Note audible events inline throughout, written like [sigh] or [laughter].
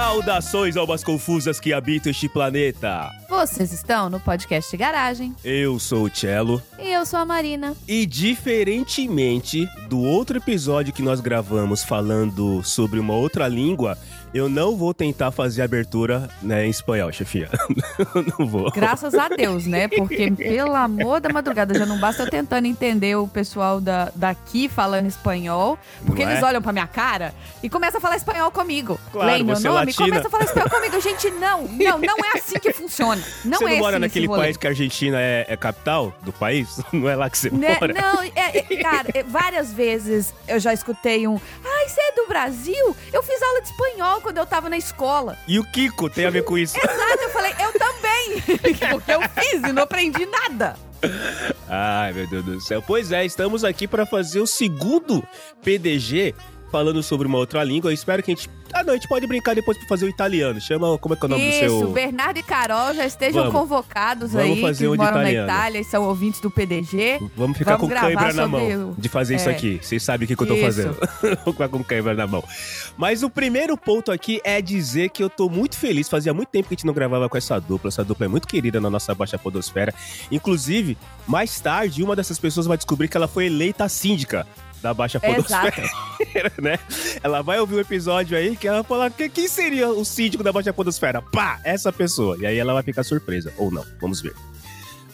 Saudações almas confusas que habitam este planeta. Vocês estão no podcast Garagem. Eu sou o Cello. E eu sou a Marina. E diferentemente do outro episódio que nós gravamos falando sobre uma outra língua, eu não vou tentar fazer abertura né, em espanhol, chefia. [laughs] não vou. Graças a Deus, né? Porque, [laughs] pelo amor da madrugada, já não basta eu tentando entender o pessoal da, daqui falando espanhol, porque Não é? eles olham pra minha cara e começam a falar espanhol comigo. Claro, Leem meu é nome e começam a falar espanhol comigo. Gente, não, não, não é assim que funciona. [laughs] Não você é não mora assim naquele país que a Argentina é, é capital do país? Não é lá que você Né? mora? Não, é, é, cara, é, várias vezes eu já escutei um. Ai, você é do Brasil? Eu fiz aula de espanhol quando eu tava na escola. E o Kiko tem a ver com isso? Exato, eu falei, eu também. [laughs] Porque eu fiz e não aprendi nada. Ai, meu Deus do céu. Pois é, estamos aqui para fazer o segundo PDG falando sobre uma outra língua. Eu espero que a gente. Ah, não, a gente pode brincar depois pra fazer o italiano. Chama. Como é que é o nome Isso, do seu. Bernardo e Carol já estejam Vamos. convocados Vamos aí, fazer que um moram na italiano. Itália e são ouvintes do PDG. Vamos ficar Vamos com cãibra na mão o- de fazer isso é. aqui. Vocês sabem o que, que eu tô Isso. fazendo. [laughs] Vou ficar com cãibra na mão. Mas o primeiro ponto aqui é dizer que eu tô muito feliz. Fazia muito tempo que a gente não gravava com essa dupla. Essa dupla é muito querida na nossa Baixa Podosfera. Inclusive, mais tarde, uma dessas pessoas vai descobrir que ela foi eleita síndica da Baixa Podosfera, [laughs] né? Ela vai ouvir o episódio aí que ela fala que quem seria o síndico da Baixa Podosfera? Pá, essa pessoa. E aí ela vai ficar surpresa. Ou não, vamos ver.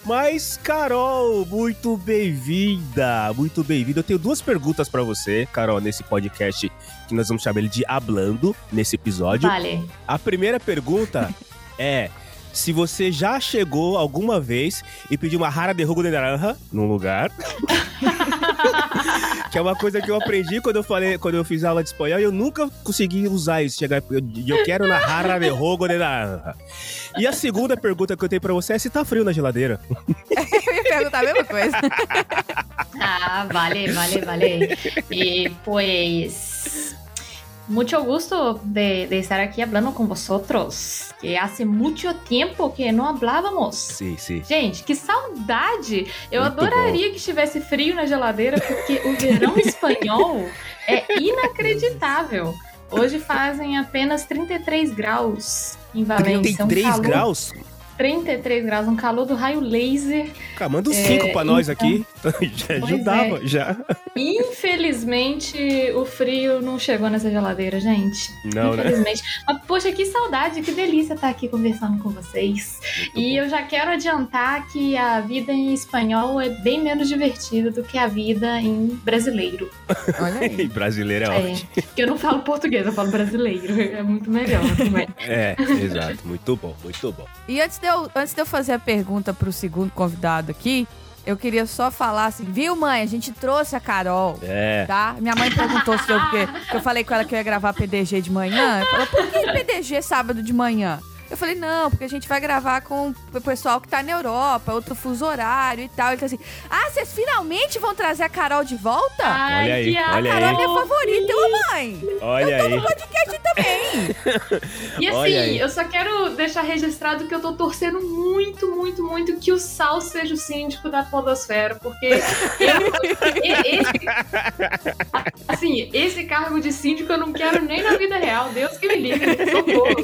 Mas, Carol, muito bem-vinda, muito bem-vinda. Eu tenho duas perguntas pra você, Carol, nesse podcast que nós vamos chamar ele de Hablando, nesse episódio. Vale. A primeira pergunta [laughs] é se você já chegou alguma vez e pediu uma rara de de naranja num lugar. [laughs] que é uma coisa que eu aprendi quando eu falei, quando eu fiz aula de espanhol e eu nunca consegui usar isso. Chegar, eu, eu quero na rara de de naranja. E a segunda pergunta que eu tenho pra você é se tá frio na geladeira. eu ia perguntar a mesma coisa. Ah, vale, vale, vale. Y pues mucho gusto de, de estar aquí hablando con vosotros, que hace mucho tiempo que no hablábamos. Sim, sim. Gente, que saudade! Eu Muito adoraria que estivesse frio na geladeira, porque o verão [laughs] espanhol é inacreditável. Hoje fazem apenas 33 graus em Valência. um 33 calor- graus? 33 graus, um calor do raio laser. Cara, manda uns É, 5 pra nós então- aqui. [laughs] já ajudava, é. já. Infelizmente, o frio não chegou nessa geladeira, gente. Não, né? Infelizmente. Mas, poxa, que saudade, que delícia estar aqui conversando com vocês. Muito E bom. eu já quero adiantar que a vida em espanhol é bem menos divertida do que a vida em brasileiro. Olha aí. [laughs] Brasileiro é É, ótimo. porque eu não falo português, eu falo brasileiro. É muito melhor. não é? [laughs] É, exato. Muito bom, muito bom. E antes de, eu, antes de eu fazer a pergunta pro segundo convidado aqui, eu queria só falar assim, viu, mãe? A gente trouxe a Carol. É. Tá? Minha mãe perguntou se eu, porque que eu falei com ela que eu ia gravar PDG de manhã. Ela falou, por que PDG sábado de manhã? Eu falei, não, porque a gente vai gravar com o pessoal que tá na Europa, outro fuso horário e tal. Ele falou assim: Ah, vocês finalmente vão trazer a Carol de volta? Ai, Olha aí, que olha a aí. Carol é minha favorita, eu, mãe. Olha aí. Podcast também. [laughs] E assim, eu só quero deixar registrado que eu tô torcendo muito, muito, muito que o Sal seja o síndico da Podosfera, porque eu- e- esse, assim, esse cargo de síndico eu não quero nem na vida real. Deus que me livre, socorro.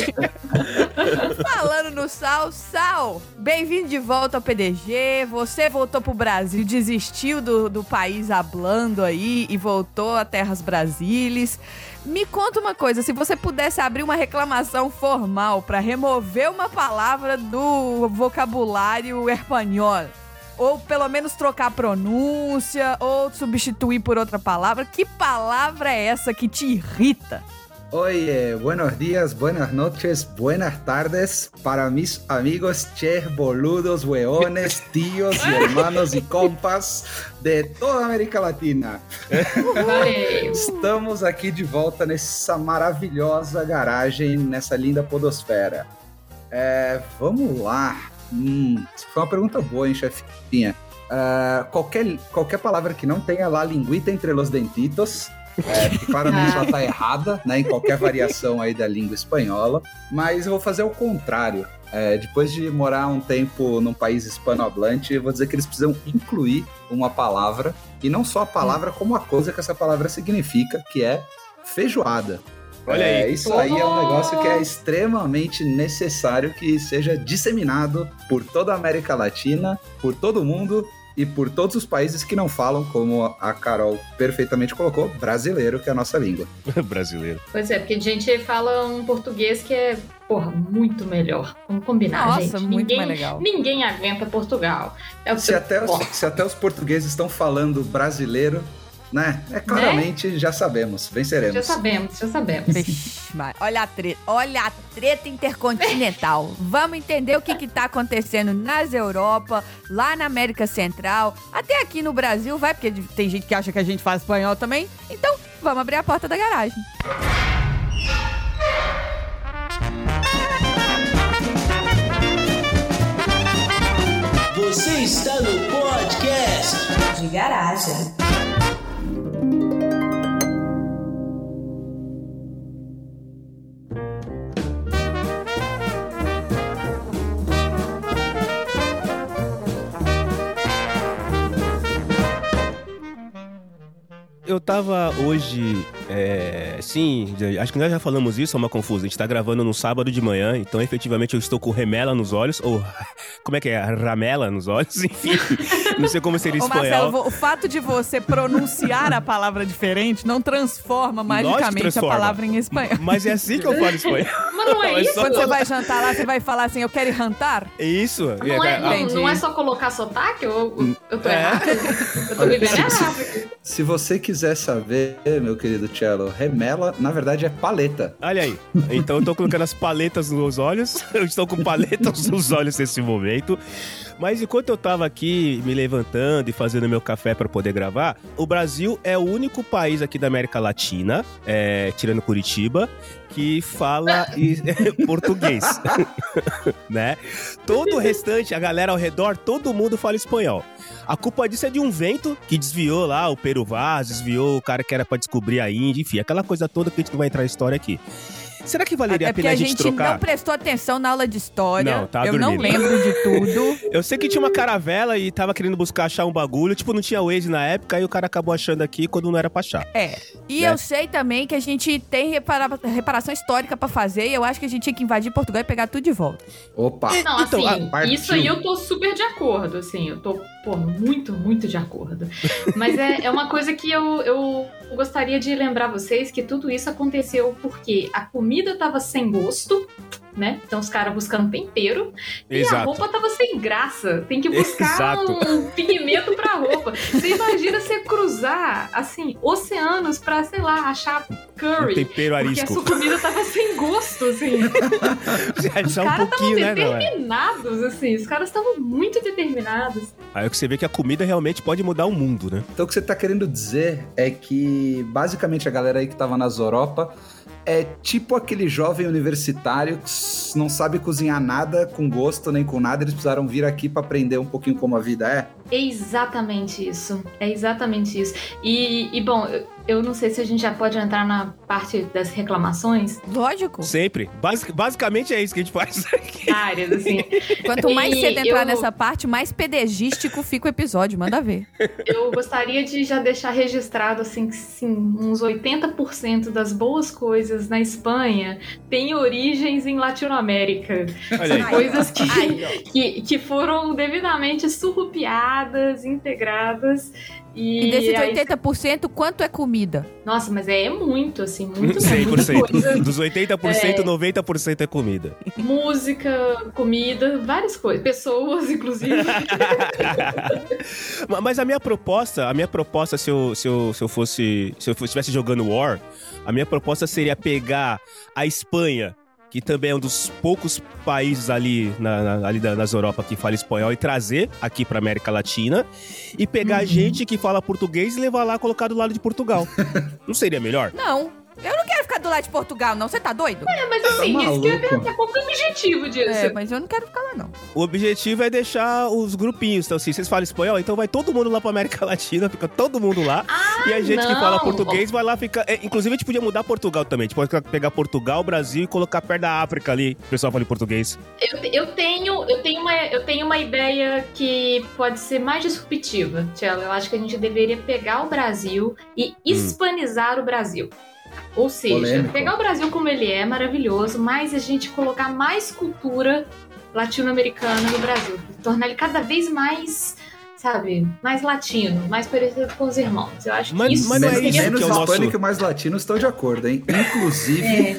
Falando no Sal, Sal, bem-vindo de volta ao PDG. Você voltou pro Brasil, desistiu do, do país hablando aí e voltou a terras brasileiras. Me conta uma coisa, se você pudesse abrir uma reclamação formal pra remover uma palavra do vocabulário espanhol, ou pelo menos trocar a pronúncia, ou substituir por outra palavra, que palavra é essa que te irrita? Oye, buenos días, buenas noches, buenas tardes para mis amigos ches, boludos, weones, tíos y hermanos y compas de toda a América Latina. Estamos aqui de volta nessa maravilhosa garagem, nessa linda podosfera. É, vamos lá. Hum, foi uma pergunta boa, hein, chefinha? É, qualquer, qualquer palavra que não tenha lá linguita entre los dentitos, é, que claramente ela tá errada, né, em qualquer variação aí da língua espanhola. Mas eu vou fazer o contrário. É, depois de morar um tempo num país hispanohablante, eu vou dizer que eles precisam incluir uma palavra, e não só a palavra, como a coisa que essa palavra significa, que é feijoada. Olha É, aí. isso aí é um negócio que é extremamente necessário que seja disseminado por toda a América Latina, por todo mundo e por todos os países que não falam, como a Carol perfeitamente colocou, brasileiro, que é a nossa língua. [laughs] Brasileiro. Pois é, porque a gente fala um português que é, porra, muito melhor. Vamos combinar, Nossa, gente. muito ninguém, mais legal. Ninguém aguenta Portugal. É o Se até, os, se até os portugueses estão falando brasileiro, né? É claramente, já sabemos, venceremos. Já sabemos, já sabemos. Vixe. Olha a treta, olha a treta intercontinental. Vamos entender o que que tá acontecendo nas Europa, lá na América Central, até aqui no Brasil, vai, porque tem gente que acha que a gente faz espanhol também. Então, vamos abrir a porta da garagem. Você está no podcast. de garagem. Tava hoje, é, sim, acho que nós já falamos isso, é uma confusa. A gente tá gravando no sábado de manhã, então efetivamente eu estou com remela nos olhos, ou [laughs] como é que é? Ramela nos olhos, [laughs] enfim. Não sei como seria em Ô, espanhol. Marcelo, o fato de você pronunciar a palavra diferente não transforma magicamente transforma. a palavra em espanhol. Mas é assim que eu falo espanhol. [laughs] Mas não é Mas isso? Quando você vai jantar lá, você vai falar assim, eu quero ir jantar? É isso. Não é, não, Entendi. não é só colocar sotaque? Eu, eu tô É. errado? Eu tô vivendo errado. Se você quiser saber, meu querido Cello, remela, na verdade, é paleta. Olha aí. Então eu tô colocando as paletas nos olhos. [laughs] Eu estou com paletas nos olhos nesse momento. Mas enquanto eu tava aqui me levantando e fazendo meu café para poder gravar, o Brasil é o único país aqui da América Latina, é, tirando Curitiba, que fala [laughs] [laughs] português. [laughs] né? Todo o restante, a galera ao redor, todo mundo fala espanhol. A culpa disso é de um vento que desviou lá o Peru Vaz, desviou o cara que era pra descobrir a Índia, enfim, aquela coisa toda que a gente não vai entrar na história aqui. Será que valeria É a porque pena a a gente, gente trocar? não prestou atenção na aula de história. Não, tá eu não dormindo. lembro de tudo. [laughs] Eu sei que tinha uma caravela e tava querendo buscar achar um bagulho, tipo, não tinha Waze na época, aí o cara acabou achando aqui quando não era pra achar. É. E Né? eu sei também que a gente tem repara- reparação histórica pra fazer e eu acho que a gente tinha que invadir Portugal e pegar tudo de volta. Opa! Não, Então, assim, a- isso aí eu tô super de acordo, assim, eu tô, pô, muito, muito de acordo. Mas é, é uma coisa que eu, eu gostaria de lembrar vocês que tudo isso aconteceu porque a comida tava sem gosto, né? Então os caras buscando tempero e a Exato. roupa tava sem graça. Tem que buscar Exato. um pigmento pra roupa. Você imagina você cruzar, assim, oceanos pra, sei lá, achar Um curry. tempero Porque a arisco. sua comida tava sem gosto, assim. [laughs] Você achar um caras pouquinho, né, não é? determinados, assim. Os caras estavam muito determinados. Aí é que você vê que a comida realmente pode mudar o mundo, né? Então o que você tá querendo dizer é que basicamente a galera aí que tava nas Europa é tipo aquele jovem universitário que não sabe cozinhar nada com gosto nem com nada, eles precisaram vir aqui pra aprender um pouquinho como a vida é. É exatamente isso. É exatamente isso. E, e, bom, eu, não sei se a gente já pode entrar na parte das reclamações. Lógico. Sempre. Basic- basicamente é isso que a gente faz. [laughs] Áreas, assim. Quanto mais E cedo entrar eu- nessa parte, mais pedagístico fica o episódio. Manda ver. Eu gostaria de já deixar registrado, assim, que sim, uns 80% das boas coisas na Espanha têm origens em Latinoamérica. Olha aí. Coisas que, Ai, que, que foram devidamente surrupiadas, integradas. E, E desses aí- 80%, quanto é comida? Nossa, mas é muito, assim, [laughs] muito, é muita 100%. coisa. Dos 80%, 90% é comida. Música, comida, várias coisas. Pessoas, inclusive. [laughs] Ma- Mas a minha proposta, a minha proposta, se eu, se eu, se eu fosse. Se eu fosse- estivesse jogando War, a minha proposta seria pegar a Espanha, que também é um dos poucos países ali, na, na- ali da- nas Europa que fala espanhol, e trazer aqui pra América Latina, e pegar Uhum. gente que fala português e levar lá colocar do lado de Portugal. [laughs] Não seria melhor? Não. Eu não quero ficar do lado de Portugal, não. Você tá doido? É, mas assim, Tá isso que eu ia perguntar, qual que é o objetivo disso? É, mas eu não quero ficar lá, não. O objetivo é deixar os grupinhos. Então, assim, vocês falam espanhol, então vai todo mundo lá pra América [laughs] Latina, fica todo mundo lá. e a gente que não. fala português vai lá ficar. é, inclusive, a gente podia mudar Portugal também. A gente pode pegar Portugal, Brasil e colocar perto da África ali. O pessoal fala em português. Eu, eu tenho, eu, tenho uma, eu tenho uma ideia que pode ser mais disruptiva, Tchela. Eu acho que a gente deveria pegar o Brasil e hispanizar o Brasil. Ou seja, Polêmico. pegar o Brasil como ele é, maravilhoso, mas a gente colocar mais cultura latino-americana no Brasil. Tornar ele cada vez mais, sabe, mais latino, mais parecido com os irmãos. Eu acho Mas- que isso mas não é menos isso menos que é o nosso- hispânico e mais latino estão de acordo, hein? Inclusive, É.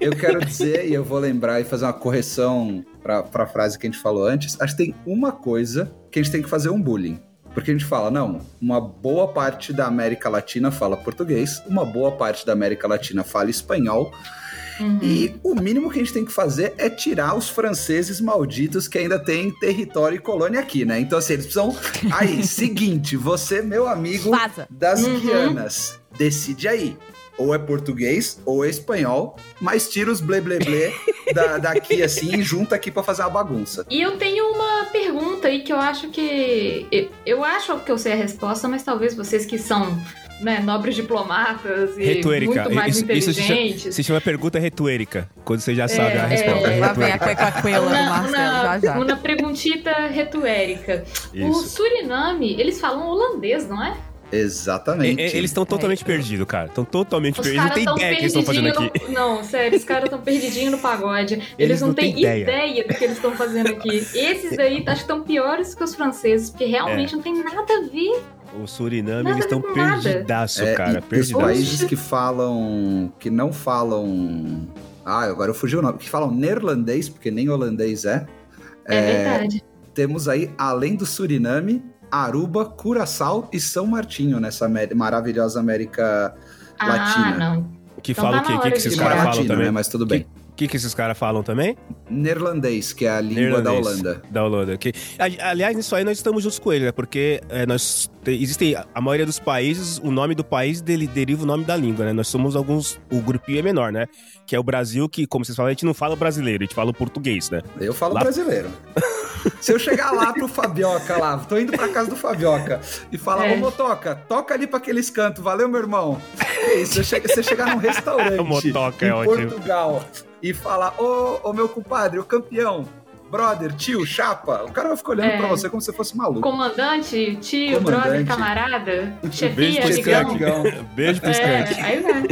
eu quero dizer, e eu vou lembrar e fazer uma correção pra, pra frase que a gente falou antes. Acho que tem uma coisa que a gente tem que fazer um bullying. Porque a gente fala, não, uma boa parte da América Latina fala português, uma boa parte da América Latina fala espanhol, Uhum. e o mínimo que a gente tem que fazer é tirar os franceses malditos que ainda têm território e colônia aqui, né? Então, assim, eles precisam. [laughs] Aí, seguinte, você, meu amigo Vaza. das Uhum. Guianas, decide aí. Ou é português ou é espanhol, mas tira os blé blé blé da, daqui assim e junta aqui pra fazer uma bagunça. E eu tenho uma pergunta aí que eu acho que. eu- Eu acho que eu sei a resposta, mas talvez vocês que são né, nobres diplomatas e Retórica. muito mais Isso- isso se chama- inteligentes. Pergunta retórica, quando você já sabe a é, resposta. é. Lá vem a retórica. cueca-cuela do Uma, Marcelo, já já. uma, uma perguntita retórica. O Isso. Suriname, eles falam holandês, não é? Exatamente. e- Eles estão totalmente perdidos, cara. Estão totalmente Os perdidos. Não tem estão ideia do que eles estão fazendo aqui. no- Não, sério, os caras estão perdidinhos no pagode. Eles, Eles não, não têm têm ideia. ideia. do que eles estão fazendo aqui. Esses daí acho que estão piores que os franceses, porque realmente É. não tem nada a ver. O Suriname, Nada eles estão perdidaço, É, cara. e os Perdidaço. países que falam. que não falam. Ah, agora eu fugi o nome. Que falam neerlandês, porque nem holandês é. É, verdade. Temos aí, além do Suriname, Aruba, Curaçao e São Martinho nessa maravilhosa América Ah, Latina. não. Que Então fala tá o quê? O que, que esses caras falam Latino, também? né? Mas tudo bem. O que, que esses caras falam também? Neerlandês, que é a língua da. Holanda. Da Holanda. Que, ali- aliás, nisso aí nós estamos juntos com ele, né? Porque é, nós te- existem a maioria dos países, o nome do país dele deriva o nome da língua, né? Nós somos alguns, o grupinho é menor, né? Que é o Brasil, que, como vocês falam, a gente não fala brasileiro, a gente fala o português, né? Eu falo Lá- brasileiro. [laughs] Se eu chegar lá pro Fabioca lá, tô indo pra casa do Fabioca e falar, É. ô Motoca, toca ali pra aqueles cantos, valeu, meu irmão. [laughs] É isso, você, chega, você chegar num restaurante [laughs] Motoca em é ótimo. E falar, ô, ô meu compadre, o campeão, brother, tio, chapa, o cara vai ficar olhando É. pra você como se fosse maluco. Comandante, tio, Comandante. brother, camarada, [laughs] Beijo chefia, pro amigão. [laughs] Beijo pro Skank. É, aí vai.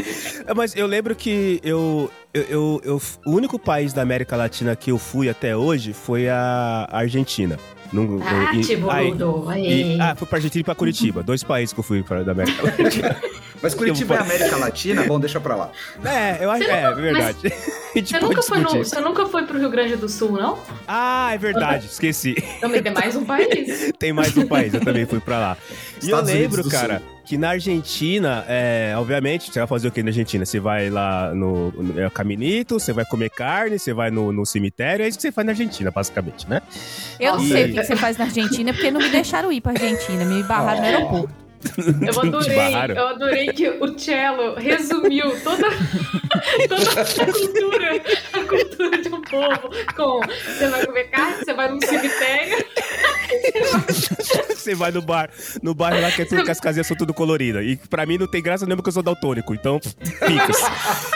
É, Mas eu lembro que eu, eu, eu, eu- O único país da América Latina que eu fui até hoje foi a Argentina. Num- Ah, e- te aí- boludo. e- Aí. ah, fui pra Argentina e pra Curitiba. Dois países que eu fui pra, da América Latina. [laughs] Mas Curitiba é América Latina? Bom, deixa pra lá. é, eu acho Você é, nunca- verdade. [laughs] Gente Você nunca, foi no, você nunca foi pro Rio Grande do Sul, não? Ah, é verdade, esqueci. Também tem mais um país. [laughs] Tem mais um país, eu também fui pra lá. E eu Estados lembro, do cara, que na Argentina, é, obviamente, você vai fazer o que na Argentina? Você vai lá no, no é, Caminito, você vai comer carne, você vai no, no cemitério, é isso que você faz na Argentina, basicamente, né? Eu não E- sei o que você faz na Argentina, porque não me deixaram ir pra Argentina, me barraram no aeroporto. Eu [laughs] adorei, eu adorei que o Cello resumiu toda, [laughs] toda a cultura, a cultura de um povo com você vai comer carne, você vai num cemitério. [laughs] Você vai no bar, no bairro lá que, é tudo, que as casinhas são tudo coloridas. E pra mim não tem graça nenhuma que eu sou daltônico, então picas.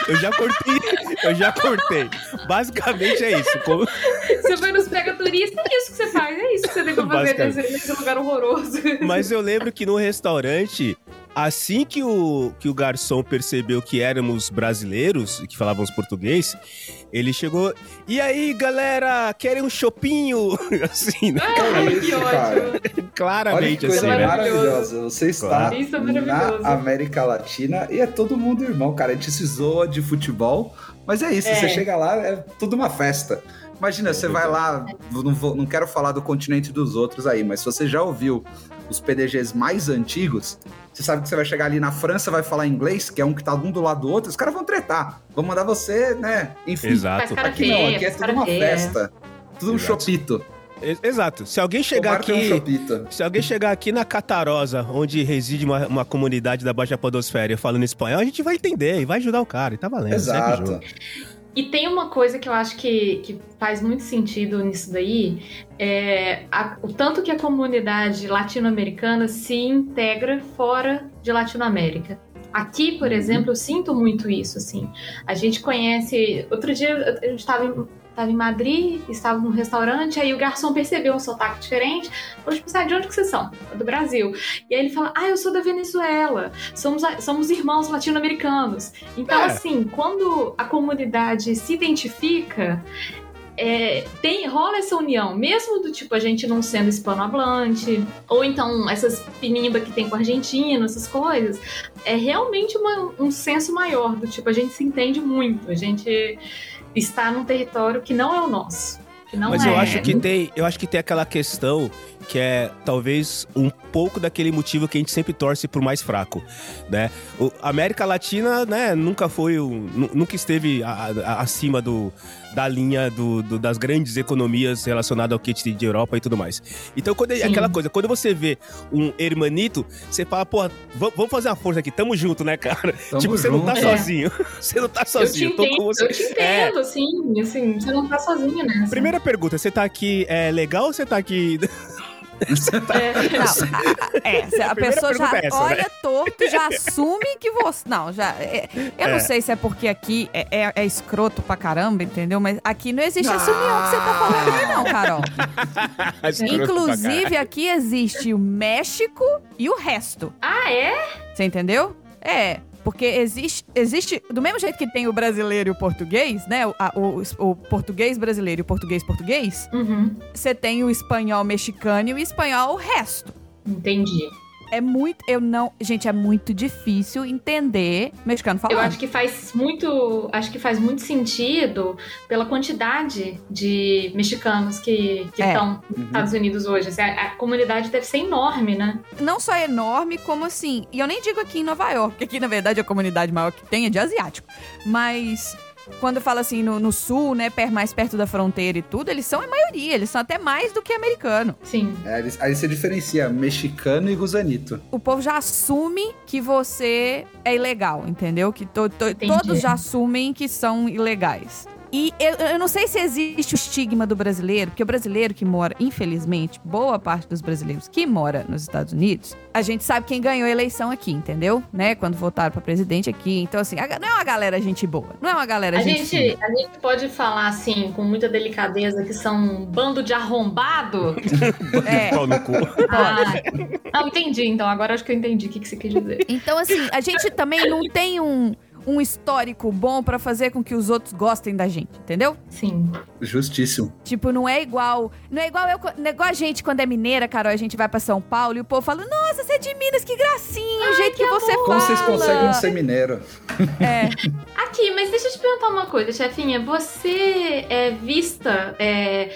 Eu já cortei, eu já cortei. Basicamente é isso. Como- Você vai nos pega turista, é isso que você faz, é isso que você tem que fazer nesse lugar horroroso. Mas eu lembro que no restaurante, assim que o, que o garçom percebeu que éramos brasileiros, que falávamos português, ele chegou. E aí, galera, querem um chopinho? [laughs] Assim, né? Ai, que ótimo. Olha que Claramente, coisa assim, né? maravilhosa. Você está Claro. É maravilhoso. na América Latina e é todo mundo irmão, cara. A gente se zoa de futebol, mas é isso. É. Você chega lá, é tudo uma festa. Imagina, você vai lá, não, vou- não quero falar do continente dos outros aí, mas se você já ouviu os PDGs mais antigos, você sabe que você vai chegar ali na França, vai falar inglês, que é um que tá um do lado do outro, os caras vão tretar. Vão mandar você, né? Enfim. Exato. Aqui não, aqui é tudo uma festa. Tudo um Exato. chopito. Ex- Exato. Se alguém chegar um aqui. Se alguém chegar aqui na Catarosa, onde reside uma, uma comunidade da Baixa Podosfera, falando espanhol, a gente vai entender e vai ajudar o cara. E tá valendo. Exato. E tem uma coisa que eu acho que, que faz muito sentido nisso daí, é a- o tanto que a comunidade latino-americana se integra fora de Latinoamérica. Aqui, por Uhum. exemplo, eu sinto muito isso, assim. A gente conhece... Outro dia, a gente estava tava em Madrid, estava num restaurante, aí o garçom percebeu um sotaque diferente, falou, tipo, assim, ah, de onde que vocês são? Do Brasil. E aí ele fala, ah, eu sou da Venezuela, somos, somos irmãos latino-americanos. Então, É. assim, quando a comunidade se identifica, é, tem, rola essa união, mesmo do tipo a gente não sendo hispanohablante, ou então essas pinimba que tem com argentino, essas coisas, é realmente uma- um senso maior do tipo, a gente se entende muito, a gente está num território que não é o nosso. Mas é. eu acho que [laughs] tem, eu acho que tem aquela questão que é talvez um pouco daquele motivo que a gente sempre torce pro mais fraco, né? O América Latina, né, nunca foi nunca esteve a- a- acima do, da linha do, do- das grandes economias relacionadas ao kit de Europa e tudo mais. Então, quando Sim. aquela coisa, quando você vê um hermanito, você fala, pô, vamos fazer uma força aqui, tamo junto, né, cara? Tamo tipo, você não tá junto. É. sozinho. [laughs] Você não tá eu te sozinho, tô com entendo, você. eu te É. entendo, assim, assim, você não tá sozinho nessa. Primeira pergunta, você tá aqui é legal ou você tá aqui [laughs] É, Não, a, a- é, a, A pessoa já é essa, olha né? torto já assume que você. Não, já. é- eu É. não sei se é porque aqui é, é- é escroto pra caramba, entendeu? Mas aqui não existe essa união que você tá falando aí, não, Carol. [laughs] Inclusive, aqui existe o México e o resto. ah, é? Você entendeu? É. Porque existe, existe, do mesmo jeito que tem o brasileiro e o português, né? O, a- o- o português brasileiro e o português português, Uhum, você tem o espanhol mexicano e o espanhol o resto. entendi. É muito. Eu não. Gente, é muito difícil entender mexicano falando. Eu acho que faz muito, acho que faz muito sentido pela quantidade de mexicanos que que É. estão nos Uhum. Estados Unidos hoje. Assim, a, a comunidade deve ser enorme, né? Não só enorme, como assim. E eu nem digo aqui em Nova York, porque aqui, na verdade, a comunidade maior que tem é de asiático. Mas. Quando eu falo assim, no, no sul, né, per- mais perto da fronteira e tudo, eles são a maioria, eles são até mais do que americano. Sim. É, eles- aí você diferencia mexicano e gusanito. O povo já assume que você é ilegal, entendeu? Que to- to- todos já assumem que são ilegais. E eu, eu não sei se existe o estigma do brasileiro, porque o brasileiro que mora, infelizmente, boa parte dos brasileiros que mora nos Estados Unidos, a gente sabe quem ganhou a eleição aqui, entendeu? Né? Quando votaram pra presidente aqui. Então, assim, a- não é uma galera gente boa. Não é uma galera A gente. gente, a gente pode falar assim, com muita delicadeza, que são um bando de arrombado. [laughs] É. Pau no cu. ah, não, entendi. Então, agora acho que eu entendi o que, que você quis dizer. Então, assim, a gente também não tem um, um histórico bom pra fazer com que os outros gostem da gente, entendeu? Sim. Justíssimo. Tipo, não é igual. Não é igual eu, não é igual a gente quando é mineira, Carol, a gente vai pra São Paulo e o povo fala: Nossa, você é de Minas, que gracinha, o jeito que, você fala. Como vocês conseguem ser mineiro? É, Aqui, mas deixa eu te perguntar uma coisa, chefinha. Você é vista. é,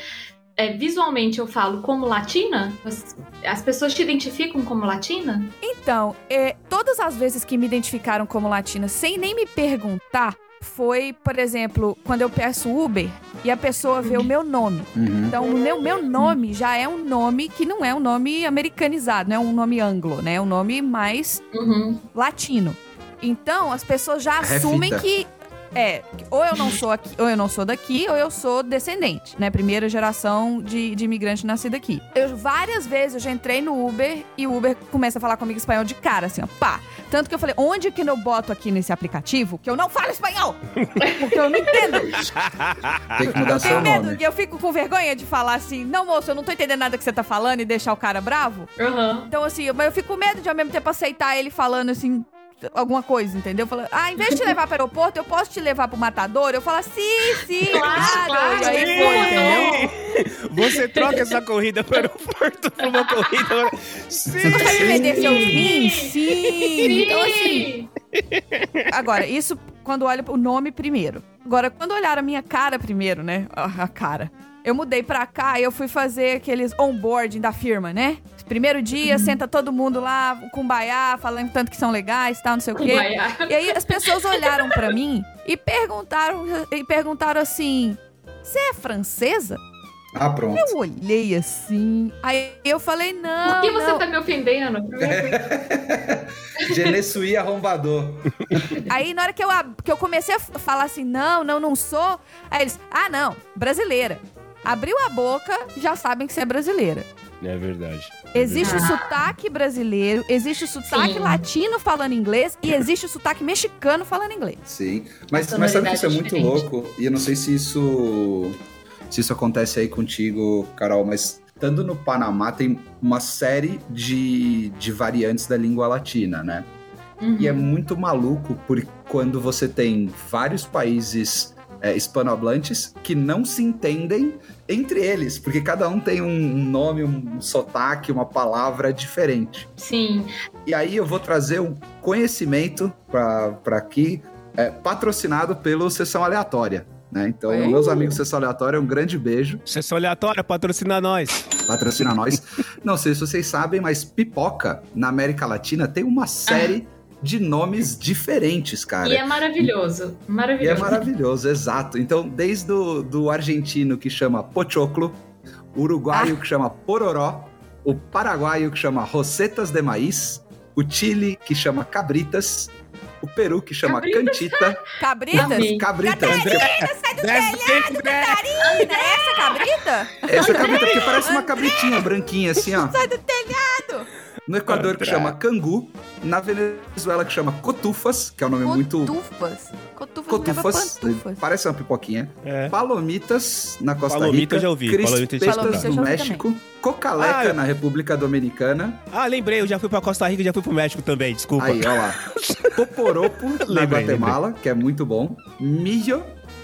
é, visualmente eu falo como latina? Você- As pessoas te identificam como latina? então, é, todas as vezes que me identificaram como latina sem nem me perguntar. Foi, por exemplo, quando eu peço Uber e a pessoa vê o meu nome. Uhum. Então, o meu, meu nome já é um nome que não é um nome americanizado, não é um nome anglo, né? É um nome mais Uhum. latino. Então, as pessoas já Refita. assumem que é, ou eu não sou aqui, ou eu não sou daqui, ou eu sou descendente, né? Primeira geração de, de imigrante nascido aqui. Eu várias vezes eu já entrei no Uber e o Uber começa a falar comigo espanhol de cara, assim, ó, pá. Tanto que eu falei, onde que eu boto aqui nesse aplicativo que eu não falo espanhol? [laughs] Porque eu não entendo. Tem que mudar Eu seu tenho medo nome. e eu fico com vergonha de falar assim, não, moço, eu não tô entendendo nada que você tá falando e deixar o cara bravo. Aham. Então, assim, mas eu fico com medo de ao mesmo tempo aceitar ele falando assim. Alguma coisa, entendeu? Falando, ah, em vez de te levar para o aeroporto, eu posso te levar pro matador? Eu falo, sim, sim, Claro, claro. aí sim. foi, entendeu? Você troca essa corrida para o aeroporto por uma corrida. Sim! Você consegue vender seus rins? Sim. Sim! Então, assim, agora, isso quando olha o nome primeiro. Agora, quando olhar a minha cara primeiro, né? A cara. Eu mudei pra cá e eu fui fazer aqueles onboarding da firma, né? Primeiro dia, senta todo mundo lá, com baiá, falando tanto que são legais, tal, não sei o quê. Kumbaya. E aí as pessoas olharam pra mim e perguntaram, e perguntaram assim: "Você é francesa?" Ah, pronto. Eu olhei assim. Aí eu falei: "Não". Por que você não. tá me ofendendo? [laughs] Genessuí arrombador. Aí na hora que eu, que eu comecei a falar assim: "Não, não, não sou". Aí eles: "Ah, não, brasileira". Abriu a boca, já sabem que você é brasileira. É verdade. Existe o Ah. sotaque brasileiro, existe o sotaque Sim. latino falando inglês e existe o sotaque mexicano falando inglês. Sim. Mas, mas sabe que isso é é muito diferente. louco? E eu não sei se isso se isso acontece aí contigo, Carol, mas estando no Panamá tem uma série de, de variantes da língua latina, né? Uhum. E é muito maluco porque quando você tem vários países é, hispanohablantes que não se entendem entre eles, porque cada um tem um nome, um sotaque, uma palavra diferente. Sim. E aí eu vou trazer um conhecimento para aqui, é, patrocinado pelo Sessão Aleatória. Né? Então, Oi. meus amigos Sessão Aleatória, um grande beijo. Sessão aleatória, patrocina nós. Patrocina nós. [laughs] Não sei se vocês sabem, mas pipoca na América Latina tem uma série de nomes diferentes, cara. E é maravilhoso. E é Maravilhoso. maravilhoso, exato. Então, desde o do argentino que chama pochoclo, o uruguaio que chama pororó, o paraguaio que chama rosetas de maíz, o Chile que chama cabritas, o Peru que chama Cabritas? cantita, [laughs] Cabritas? Amei. cabritas. André, Sai do André. Catarina! Essa cabrita? Essa é cabrita porque [laughs] parece uma cabritinha branquinha assim, ó. Sai do telhado! No Equador que chama cangu, na Venezuela que chama cotufas, que é um nome muito Cotufas. Cotufas, cotufas, parece uma pipoquinha. É. Palomitas na Costa Palomita Rica, eu já ouvi, palomita eu já ouvi. no Palomita eu já ouvi México, cocaleca Ah, na República Dominicana, Ah, lembrei, eu já fui pra Costa Rica e já fui pro México também, desculpa. aí ó lá, [laughs] poporopo na Lembrei, Guatemala, que é muito bom, milho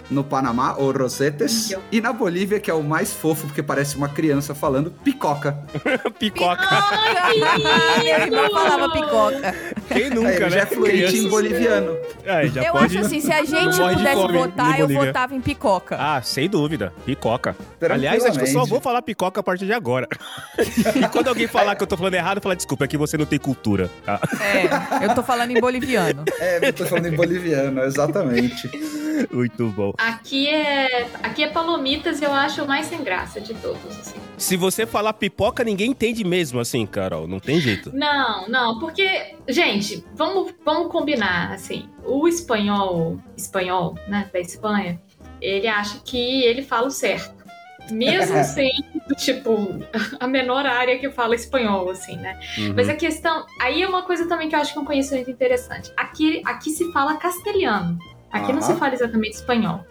no Panamá, ou rosetes, e na Bolívia, que é o mais fofo, porque parece uma criança falando, picoca. [laughs] Picoca. Irmã lindo! falava picoca. Quem nunca, Aí ele né? já é fluente em boliviano. Já eu pode... acho assim, se a gente pudesse votar, eu votava em picoca. Ah, sem dúvida. Picoca. Aliás, acho que eu só vou falar picoca a partir de agora. [laughs] e quando alguém falar que eu tô falando errado, fala desculpa, é que você não tem cultura. tá? É, eu tô falando em boliviano. É, eu tô falando em boliviano, exatamente. Muito bom. Aqui é, aqui é palomitas e eu acho o mais sem graça de todos, assim. Se você falar pipoca, ninguém entende mesmo, assim, Carol. Não tem jeito. Não, não, porque, gente, vamos, vamos combinar, assim, o espanhol, espanhol, né, da Espanha, ele acha que ele fala o certo. Mesmo [laughs] sendo, tipo, a menor área que fala espanhol, assim, né? Uhum. Mas a questão. Aí é uma coisa também que eu acho que é um conhecimento interessante. Aqui, aqui se fala castelhano. Aqui não se fala exatamente espanhol.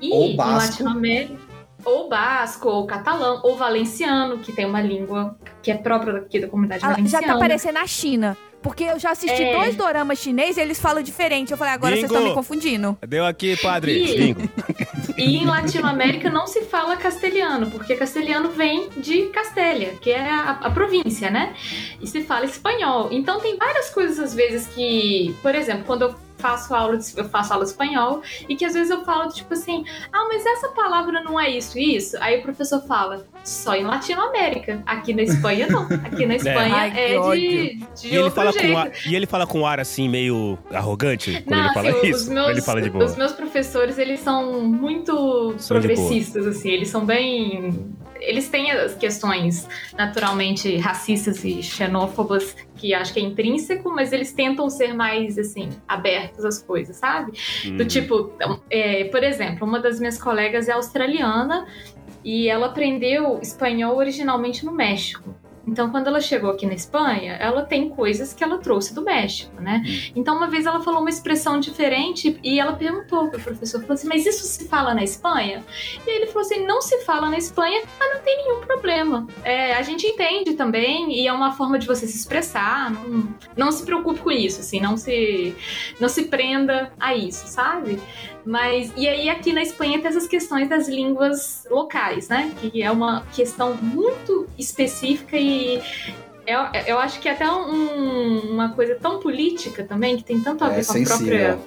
E Ou em basco. Latinoamérica. Ou basco, ou catalão, ou valenciano, que tem uma língua que é própria daqui da comunidade Ah, já valenciana. tá parecendo a China. Porque eu já assisti É. dois doramas chineses e eles falam diferente. Eu falei, agora vocês Bingo. estão me confundindo. Deu aqui, padre. Bingo. [laughs] E em Latinoamérica não se fala castelhano, porque castelhano vem de Castélia, que é a, a província, né? E se fala espanhol. Então tem várias coisas às vezes que, por exemplo, quando eu faço aula de, eu faço aula de espanhol e que às vezes eu falo tipo assim, ah, mas essa palavra não é isso e isso. Aí o professor fala, só em Latinoamérica. Aqui na Espanha não. Aqui na [laughs] Espanha Ai, que é, de, de E ele, outro fala jeito. com ar, e ele fala com ar assim, meio arrogante, quando Não, ele fala assim, isso. os meus, ele fala de boa. os meus professores, eles são muito São progressistas, assim, eles são bem... Eles têm as questões naturalmente racistas e xenófobas que acho que é intrínseco, mas eles tentam ser mais, assim, abertos às coisas, sabe? Do Uhum. tipo, é, por exemplo, uma das minhas colegas é australiana e ela aprendeu espanhol originalmente no México. Então, quando ela chegou aqui na Espanha, ela tem coisas que ela trouxe do México, né? Então, uma vez ela falou uma expressão diferente e ela perguntou pro professor, falou assim, mas isso se fala na Espanha? E ele falou assim, não se fala na Espanha, mas não tem nenhum problema. É, a gente entende também e é uma forma de você se expressar, não, não se preocupe com isso, assim, não se, não se prenda a isso, sabe? Mas, e aí aqui na Espanha tem essas questões das línguas locais, né? Que é uma questão muito específica e eu, eu acho que é até um- uma coisa tão política também, que tem tanto a É ver com a própria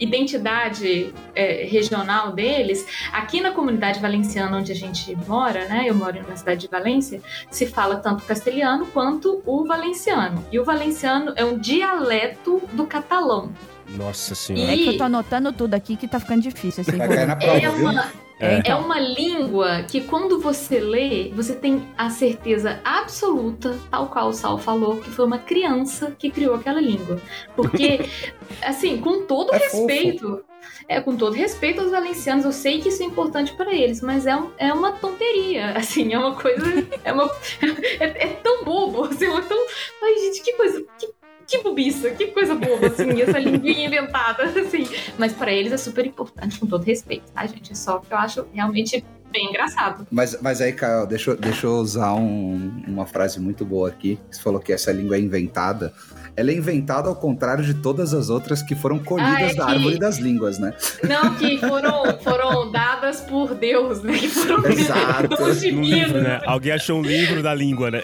identidade é, regional deles. Aqui na comunidade valenciana onde a gente mora, né? Eu moro na cidade de Valência, se fala tanto castelhano quanto o valenciano. E o valenciano é um dialeto do catalão. Nossa senhora. É E- que eu tô anotando tudo aqui que tá ficando difícil. Assim, Vai vou- cair na prova, É uma, É. É, É uma língua que quando você lê, você tem a certeza absoluta, tal qual o Sal falou, que foi uma criança que criou aquela língua. Porque, [laughs] assim, com todo É fofo. respeito, é com todo respeito aos valencianos, eu sei que isso é importante pra eles, mas é, um- é uma tonteria, [laughs] assim, é uma coisa, é, uma, [laughs] é, é tão bobo, assim, é tão, ai gente, que coisa, que, que bobiça, que coisa boba, assim, essa linguinha inventada, [laughs] assim. Mas pra eles é super importante, com todo respeito, tá, gente? Só que eu acho realmente bem engraçado. Mas, mas aí, Caio, deixa, deixa eu usar um- uma frase muito boa aqui. Você falou que essa língua é inventada. Ela é inventada ao contrário de todas as outras que foram colhidas Ah, é da que- árvore das línguas, né? Não, que foram, foram dadas por Deus, né? Que foram [laughs] Exato. [laughs] os Um livro, divinos. né? Alguém achou um livro da língua, né?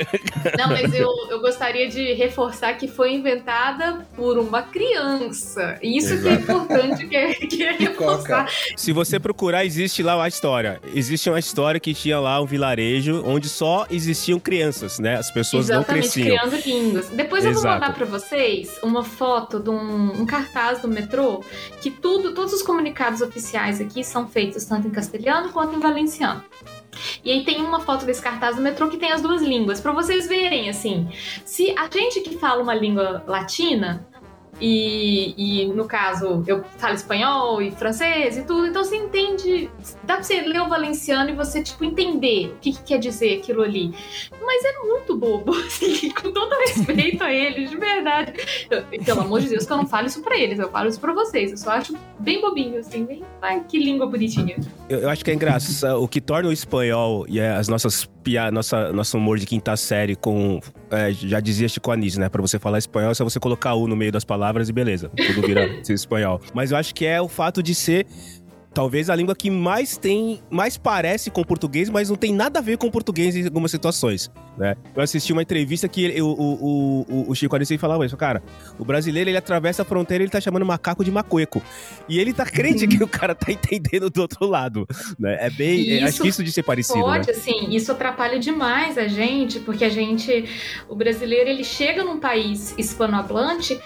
Não, mas eu, eu gostaria de reforçar que foi inventada por uma criança. E Isso que é Exato. importante, que é, que [laughs] é reforçar. Se você procurar, existe lá a história. Existe uma história que tinha lá um vilarejo onde só existiam crianças, né? As pessoas não Exatamente, cresciam. criando línguas. Depois eu vou Exato. mandar pra vocês uma foto de um, um cartaz do metrô que tudo, todos os comunicados oficiais aqui são feitos tanto em castelhano quanto em valenciano. E aí tem uma foto desse cartaz do metrô que tem as duas línguas, pra vocês verem assim. Se a gente que fala uma língua latina e, e, no caso eu falo espanhol e francês e tudo, então você entende, dá pra você ler o valenciano e você tipo entender o que, que quer dizer aquilo ali. Mas é muito bobo, [laughs] assim, com todo respeito a eles, de verdade. Eu- pelo amor de Deus, que eu não falo isso pra eles, eu falo isso pra vocês. Eu só acho bem bobinho, assim, bem. Ai, que língua bonitinha. Eu, eu acho que é engraçado. o que torna o espanhol e as nossas piadas, nossa, nosso humor de quinta série com. É, já dizia Chico Anísio, né? Pra você falar espanhol, é só você colocar U no meio das palavras e beleza. Tudo vira [laughs] espanhol. Mas eu acho que é o fato de ser. Talvez a língua que mais tem, mais parece com português, mas não tem nada a ver com português em algumas situações, né? Eu assisti uma entrevista que ele- o, o, o, o Chico Anísio falava isso, cara, o brasileiro ele atravessa a fronteira e ele tá chamando macaco de macueco. E ele tá crente que o cara tá entendendo do outro lado, né? É bem, é, acho isso que isso de ser parecido, né? Pode, assim, isso atrapalha demais a gente, porque a gente, o brasileiro, ele chega num país hispanohablante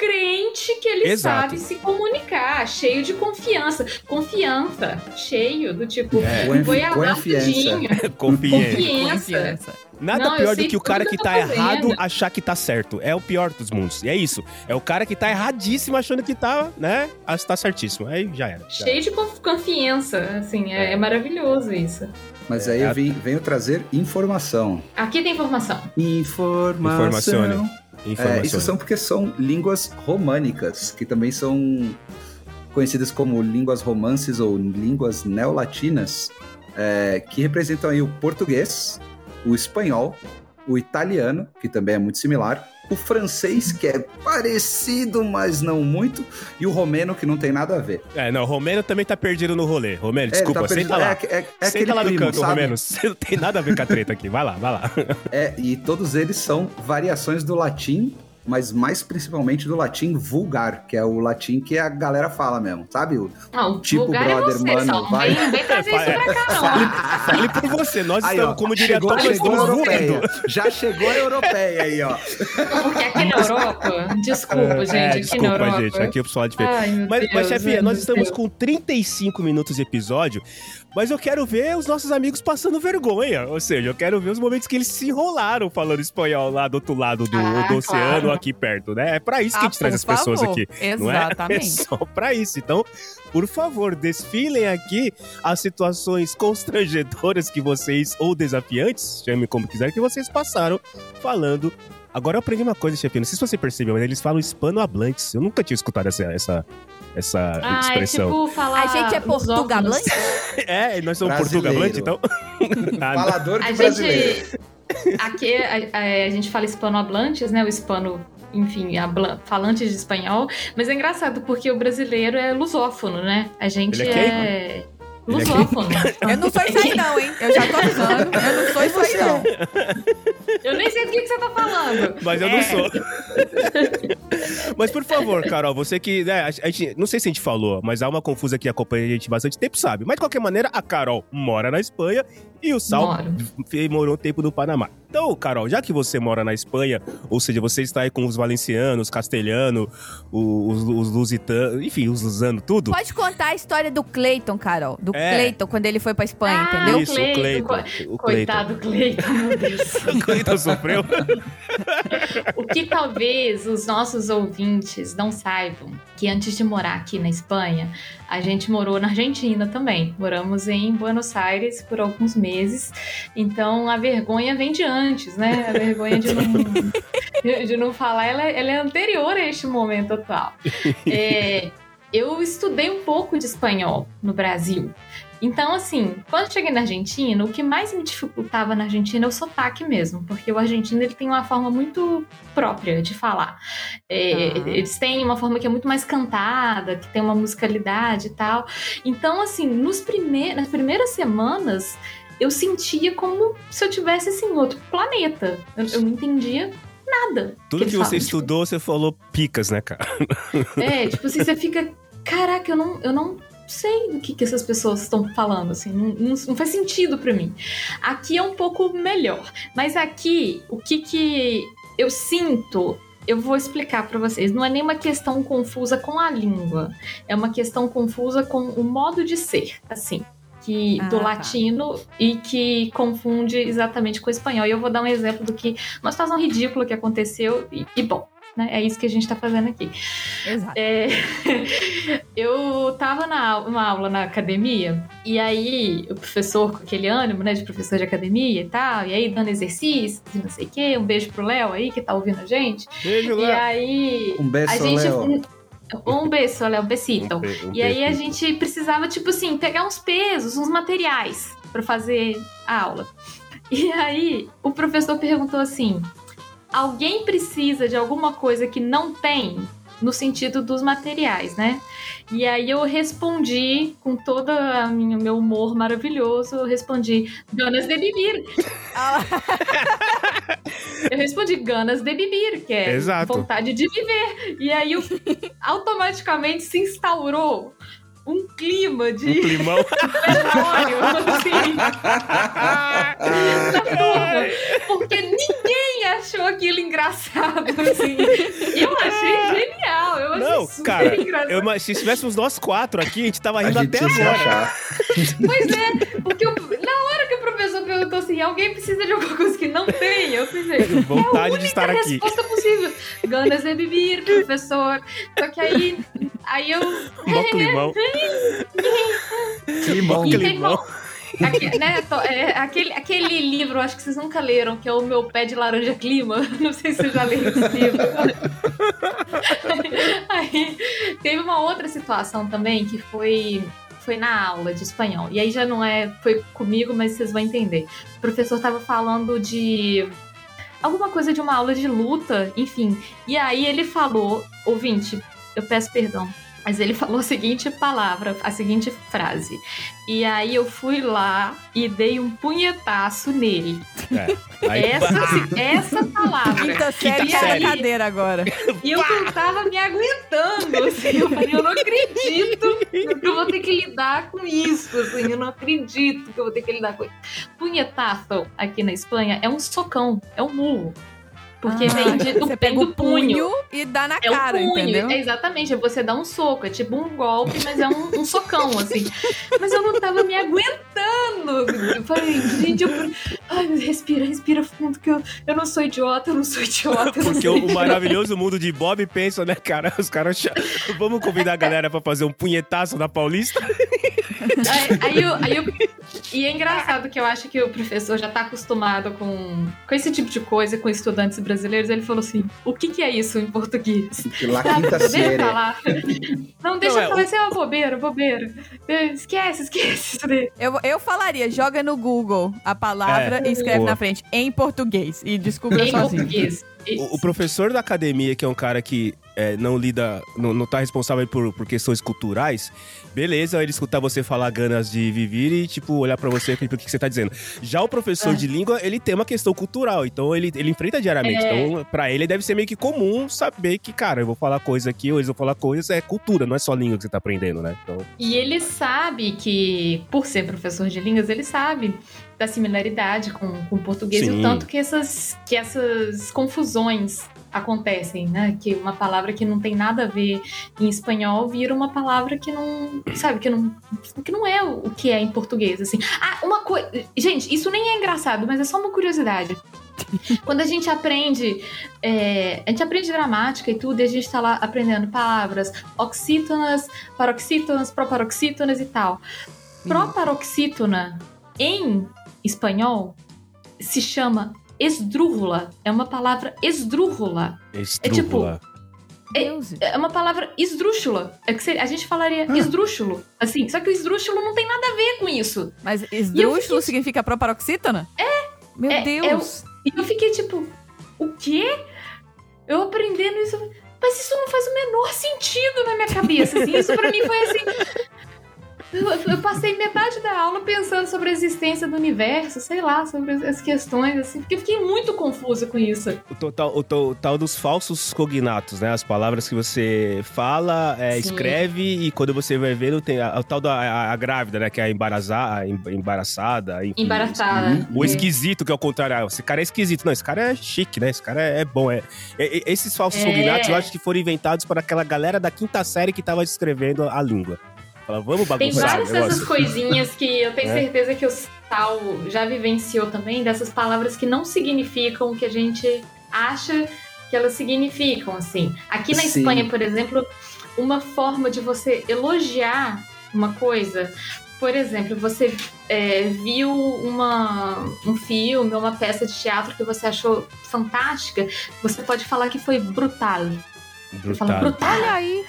crente que ele Exato. sabe se comunicar, cheio de confiança. Confiança, cheio, do tipo, É. Foi [laughs] confiança. Confiança. Confiança. Nada Não, pior do que o cara que que tá fazendo. errado achar que tá certo. É o pior dos mundos. E é isso. É o cara que tá erradíssimo achando que tá, né? ah, Tá certíssimo. Aí já era. já Cheio de conf- confiança, assim, é, é maravilhoso isso. Mas É, aí eu vim- venho trazer informação. Aqui tem informação. Informação. Informacione. É, isso são porque são línguas românicas, que também são conhecidas como línguas romances ou línguas neolatinas, é, que representam aí o português, o espanhol, o italiano, que também é muito similar, o francês, que é parecido, mas não muito, e o romeno, que não tem nada a ver. É, não, o Romeno também tá perdido no rolê. Romeno, É, desculpa, tá perdido- senta lá. É, é, é senta lá no primo, canto, sabe? Romeno. [laughs] Você não tem nada a ver com a treta aqui. Vai lá, vai lá. É, e todos eles são variações do latim, mas mais principalmente do latim vulgar, que é o latim que a galera fala mesmo, sabe? O- Ah, o Tipo, é brother, você, mano, só não vai. vem, vem trazer isso pra cá, não. Fale por você. Nós Aí, estamos, ó, como diria chegou, chegou europeia. Já chegou a europeia aí, ó. Porque aqui na Europa, desculpa, gente, é, aqui na desculpa, Europa. gente. Aqui o pessoal é diferente. Ai, Mas, Deus, mas chefinha, ai, nós estamos Deus. com 35 minutos de episódio, mas eu quero ver os nossos amigos passando vergonha. Ou seja, eu quero ver os momentos que eles se enrolaram falando espanhol lá do outro lado do, Ah, do oceano, claro. Aqui perto, né? É pra isso que a Ah, gente traz por as pessoas favor. aqui. Não é? [laughs] Exatamente. É só pra isso. Então, por favor, desfilem aqui as situações constrangedoras que vocês, ou desafiantes, chame como quiser, que vocês passaram falando. Agora eu aprendi uma coisa, chefe, não sei se você percebeu, mas eles falam hispano-hablantes. Eu nunca tinha escutado essa, essa, essa Ah, é expressão. tipo falar. A gente é lusófonos. portugalante? [laughs] É, e nós somos Brasileiro. portugalante, então. [laughs] Ah, não. Falador de A brasileiro. gente. Aqui a, a- a gente fala hispanohablantes, né? O hispano, enfim, falantes de espanhol. Mas é engraçado porque o brasileiro é lusófono, né? A gente Ele é é. Ele é Lusófono. Eu não sou isso aí não, hein? Eu já tô avisando. Eu não sou isso aí não. Eu nem sei do que, que você tá falando. Mas eu não É. sou. [laughs] mas por favor, Carol, você que. Né, a gente, não sei se a gente falou, mas há uma confusa que acompanha a gente há bastante tempo, sabe? Mas de qualquer maneira, a Carol mora na Espanha e o Sal morou um tempo no Panamá. Então, Carol, já que você mora na Espanha, ou seja, você está aí com os valencianos, castelhano, os, os lusitanos, enfim, os lusano, tudo. Pode contar a história do Cleiton, Carol. Do É. Cleiton, quando ele foi pra Espanha, Ah, entendeu? Isso, o Cleiton, co- O Cleiton. Coitado Cleiton, meu Deus. [laughs] O Cleiton sofreu. [laughs] O que talvez os nossos ouvintes não saibam, que antes de morar aqui na Espanha, a gente morou na Argentina também. Moramos em Buenos Aires por alguns meses. Então a vergonha vem de antes, né? A vergonha de não, [laughs] de não falar, ela, ela é anterior a este momento atual. [laughs] É, eu estudei um pouco de espanhol no Brasil. Então, assim, quando eu cheguei na Argentina, o que mais me dificultava na Argentina é o sotaque mesmo, porque o argentino ele tem uma forma muito própria de falar. É. Eles têm uma forma que é muito mais cantada, que tem uma musicalidade e tal. Então, assim, nos prime nas primeiras semanas, eu sentia como se eu tivesse, assim, em outro planeta. Eu, eu não entendia nada. Tudo que eles você falam. estudou, você falou picas, né, cara? É, tipo assim, você fica. Caraca, eu não, eu não sei do que, que essas pessoas estão falando, assim, não, não, não faz sentido pra mim. Aqui é um pouco melhor, mas aqui, o que que eu sinto. Eu vou explicar pra vocês. Não é nem uma questão confusa com a língua. É uma questão confusa com o modo de ser, assim. Que, Ah, do tá. latino e que confunde exatamente com o espanhol. E eu vou dar um exemplo do que. Uma situação ridícula que aconteceu. E, e bom, né? É isso que a gente tá fazendo aqui. Exato. É, [laughs] eu tava na au- uma aula na academia, e aí o professor, com aquele ânimo, né, de professor de academia e tal, e aí dando exercícios e não sei o quê, um beijo pro Léo aí, que tá ouvindo a gente. Beijo, E Léo. aí Um beijo, a gente. Léo. Um beijo, Léo, um besito. Um be- um E aí a gente precisava, tipo assim, pegar uns pesos, uns materiais pra fazer a aula. E aí o professor perguntou assim: alguém precisa de alguma coisa que não tem? No sentido dos materiais, né? E aí eu respondi com todo o meu humor maravilhoso, eu respondi, ganas de beber. Ah, [laughs] Eu respondi ganas de beber, que é Exato. vontade de viver. E aí eu, automaticamente se instaurou um clima Um de climão. [laughs] velório, assim, [laughs] na turma. Porque ninguém achou aquilo engraçado, [laughs] assim. Eu achei genial, eu achei Não, super cara, engraçado. Eu, se estivéssemos nós quatro aqui, a gente tava A rindo gente até ia se agora. achar. [laughs] Pois é, porque eu- na hora que o professor perguntou assim, alguém precisa de alguma coisa que não tem, eu pensei, Vontade é a de estar única aqui. resposta possível. Ganas de beber, professor. Só que aí, aí eu Mó climão. [laughs] E tem Climão. Aque- né, é, aquele, aquele livro, acho que vocês nunca leram, que é o Meu Pé de Laranja Clima. [laughs] Não sei se vocês já leram esse livro. [laughs] Aí, teve uma outra situação também que foi, foi na aula de espanhol. E aí já não é. Foi comigo, mas vocês vão entender. O professor tava falando de. Alguma coisa de uma aula de luta, enfim. E aí ele falou, ouvinte, eu peço perdão. Mas ele falou a seguinte palavra, a seguinte frase. E aí eu fui lá e dei um punhetaço nele. É. Aí, Essa, essa palavra. Quinta série E tá aí- cadeira agora. E eu não tava me aguentando, assim. Eu falei, eu não acredito que eu vou ter que lidar com isso, assim. Eu não acredito que eu vou ter que lidar com isso. Punhetaço aqui na Espanha é um socão, é um murro. Porque vem de, do, Você vem pega do o punho e dá na É cara, um punho, entendeu? é exatamente. é Você dá um soco, é tipo um golpe, mas é um, um socão, assim. Mas eu não tava me aguentando. Eu falei, gente, eu... Ai, respira, respira fundo, que eu, eu não sou idiota, eu não sou idiota. Porque o, o maravilhoso mundo de Bob pensa, né, cara? Os caras. Vamos convidar a galera pra fazer um punhetaço na Paulista? Aí, aí, eu, aí eu- E é engraçado que eu acho que o professor já tá acostumado com, com esse tipo de coisa, com estudantes brasileiros. Ele falou assim: o que, que é isso em português? La [laughs] Tá, quinta deixa série. pra lá. Não, deixa Não, é, lá, o- isso é uma bobeira, bobeira. Esquece, esquece isso daí. Eu, eu falaria, joga no Google a palavra É, e escreve boa. na frente, em português, e descubra Em sozinho. português. O, o professor da academia, que é um cara que é, não lida, não, não tá responsável por, por questões culturais, beleza, ele escutar você falar ganas de viver e, tipo, olhar pra você e o que, que você tá dizendo. Já o professor É. de língua, ele tem uma questão cultural, então ele, ele enfrenta diariamente. É. Então, pra ele, deve ser meio que comum saber que, cara, eu vou falar coisa aqui, ou eles vão falar coisa, é cultura, não é só língua que você tá aprendendo, né? Então, E ele sabe que, por ser professor de línguas, ele sabe da similaridade com, com o português e Sim. o tanto que essas, que essas confusões acontecem, né? Que uma palavra que não tem nada a ver em espanhol vira uma palavra que não, sabe, que não, que não é o que é em português, assim. Ah, uma coisa... Gente, isso nem é engraçado, mas é só uma curiosidade. [laughs] Quando a gente aprende, é, a gente aprende gramática e tudo, e a gente tá lá aprendendo palavras oxítonas, paroxítonas, proparoxítonas e tal. Proparoxítona, em espanhol, se chama esdrújula. É uma palavra esdrújula. estrújula. Deus. É uma palavra esdrúxula. É que seria- a gente falaria Ah. esdrúxulo. Assim, só que o esdrúxulo não tem nada a ver com isso. Mas eu esdrúxulo fiquei- significa proparoxítona? É. Meu É- Deus. E eu fiquei tipo, o quê? Eu aprendendo isso. Mas isso não faz o menor sentido na minha cabeça. Assim. Isso pra mim foi assim. Eu, eu passei metade da aula pensando sobre a existência do universo, sei lá, sobre as questões, assim, porque eu fiquei muito confusa com isso. O, total, o, to- o tal dos falsos cognatos, né? As palavras que você fala, é, escreve e quando você vai ver, tem a, o tal da a, a grávida, né? Que é a embaraçada, embaraçada. enfim. Embaraçada. O É. esquisito, que é o contrário. Ah, Esse cara é esquisito. Não, esse cara é chique, né? Esse cara é, é bom. É, É- esses falsos É. cognatos, eu acho que foram inventados por aquela galera da quinta série que tava escrevendo a língua. Fala, vamos Tem bagunçar o várias dessas coisinhas que eu tenho [laughs] É. certeza que o Sal já vivenciou também, dessas palavras que não significam o que a gente acha que elas significam, assim. Aqui na Sim. Espanha, por exemplo, uma forma de você elogiar uma coisa, por exemplo, você é, viu uma, um filme ou uma peça de teatro que você achou fantástica, você pode falar que foi brutal. Fala Brutal. brutal. Olha aí.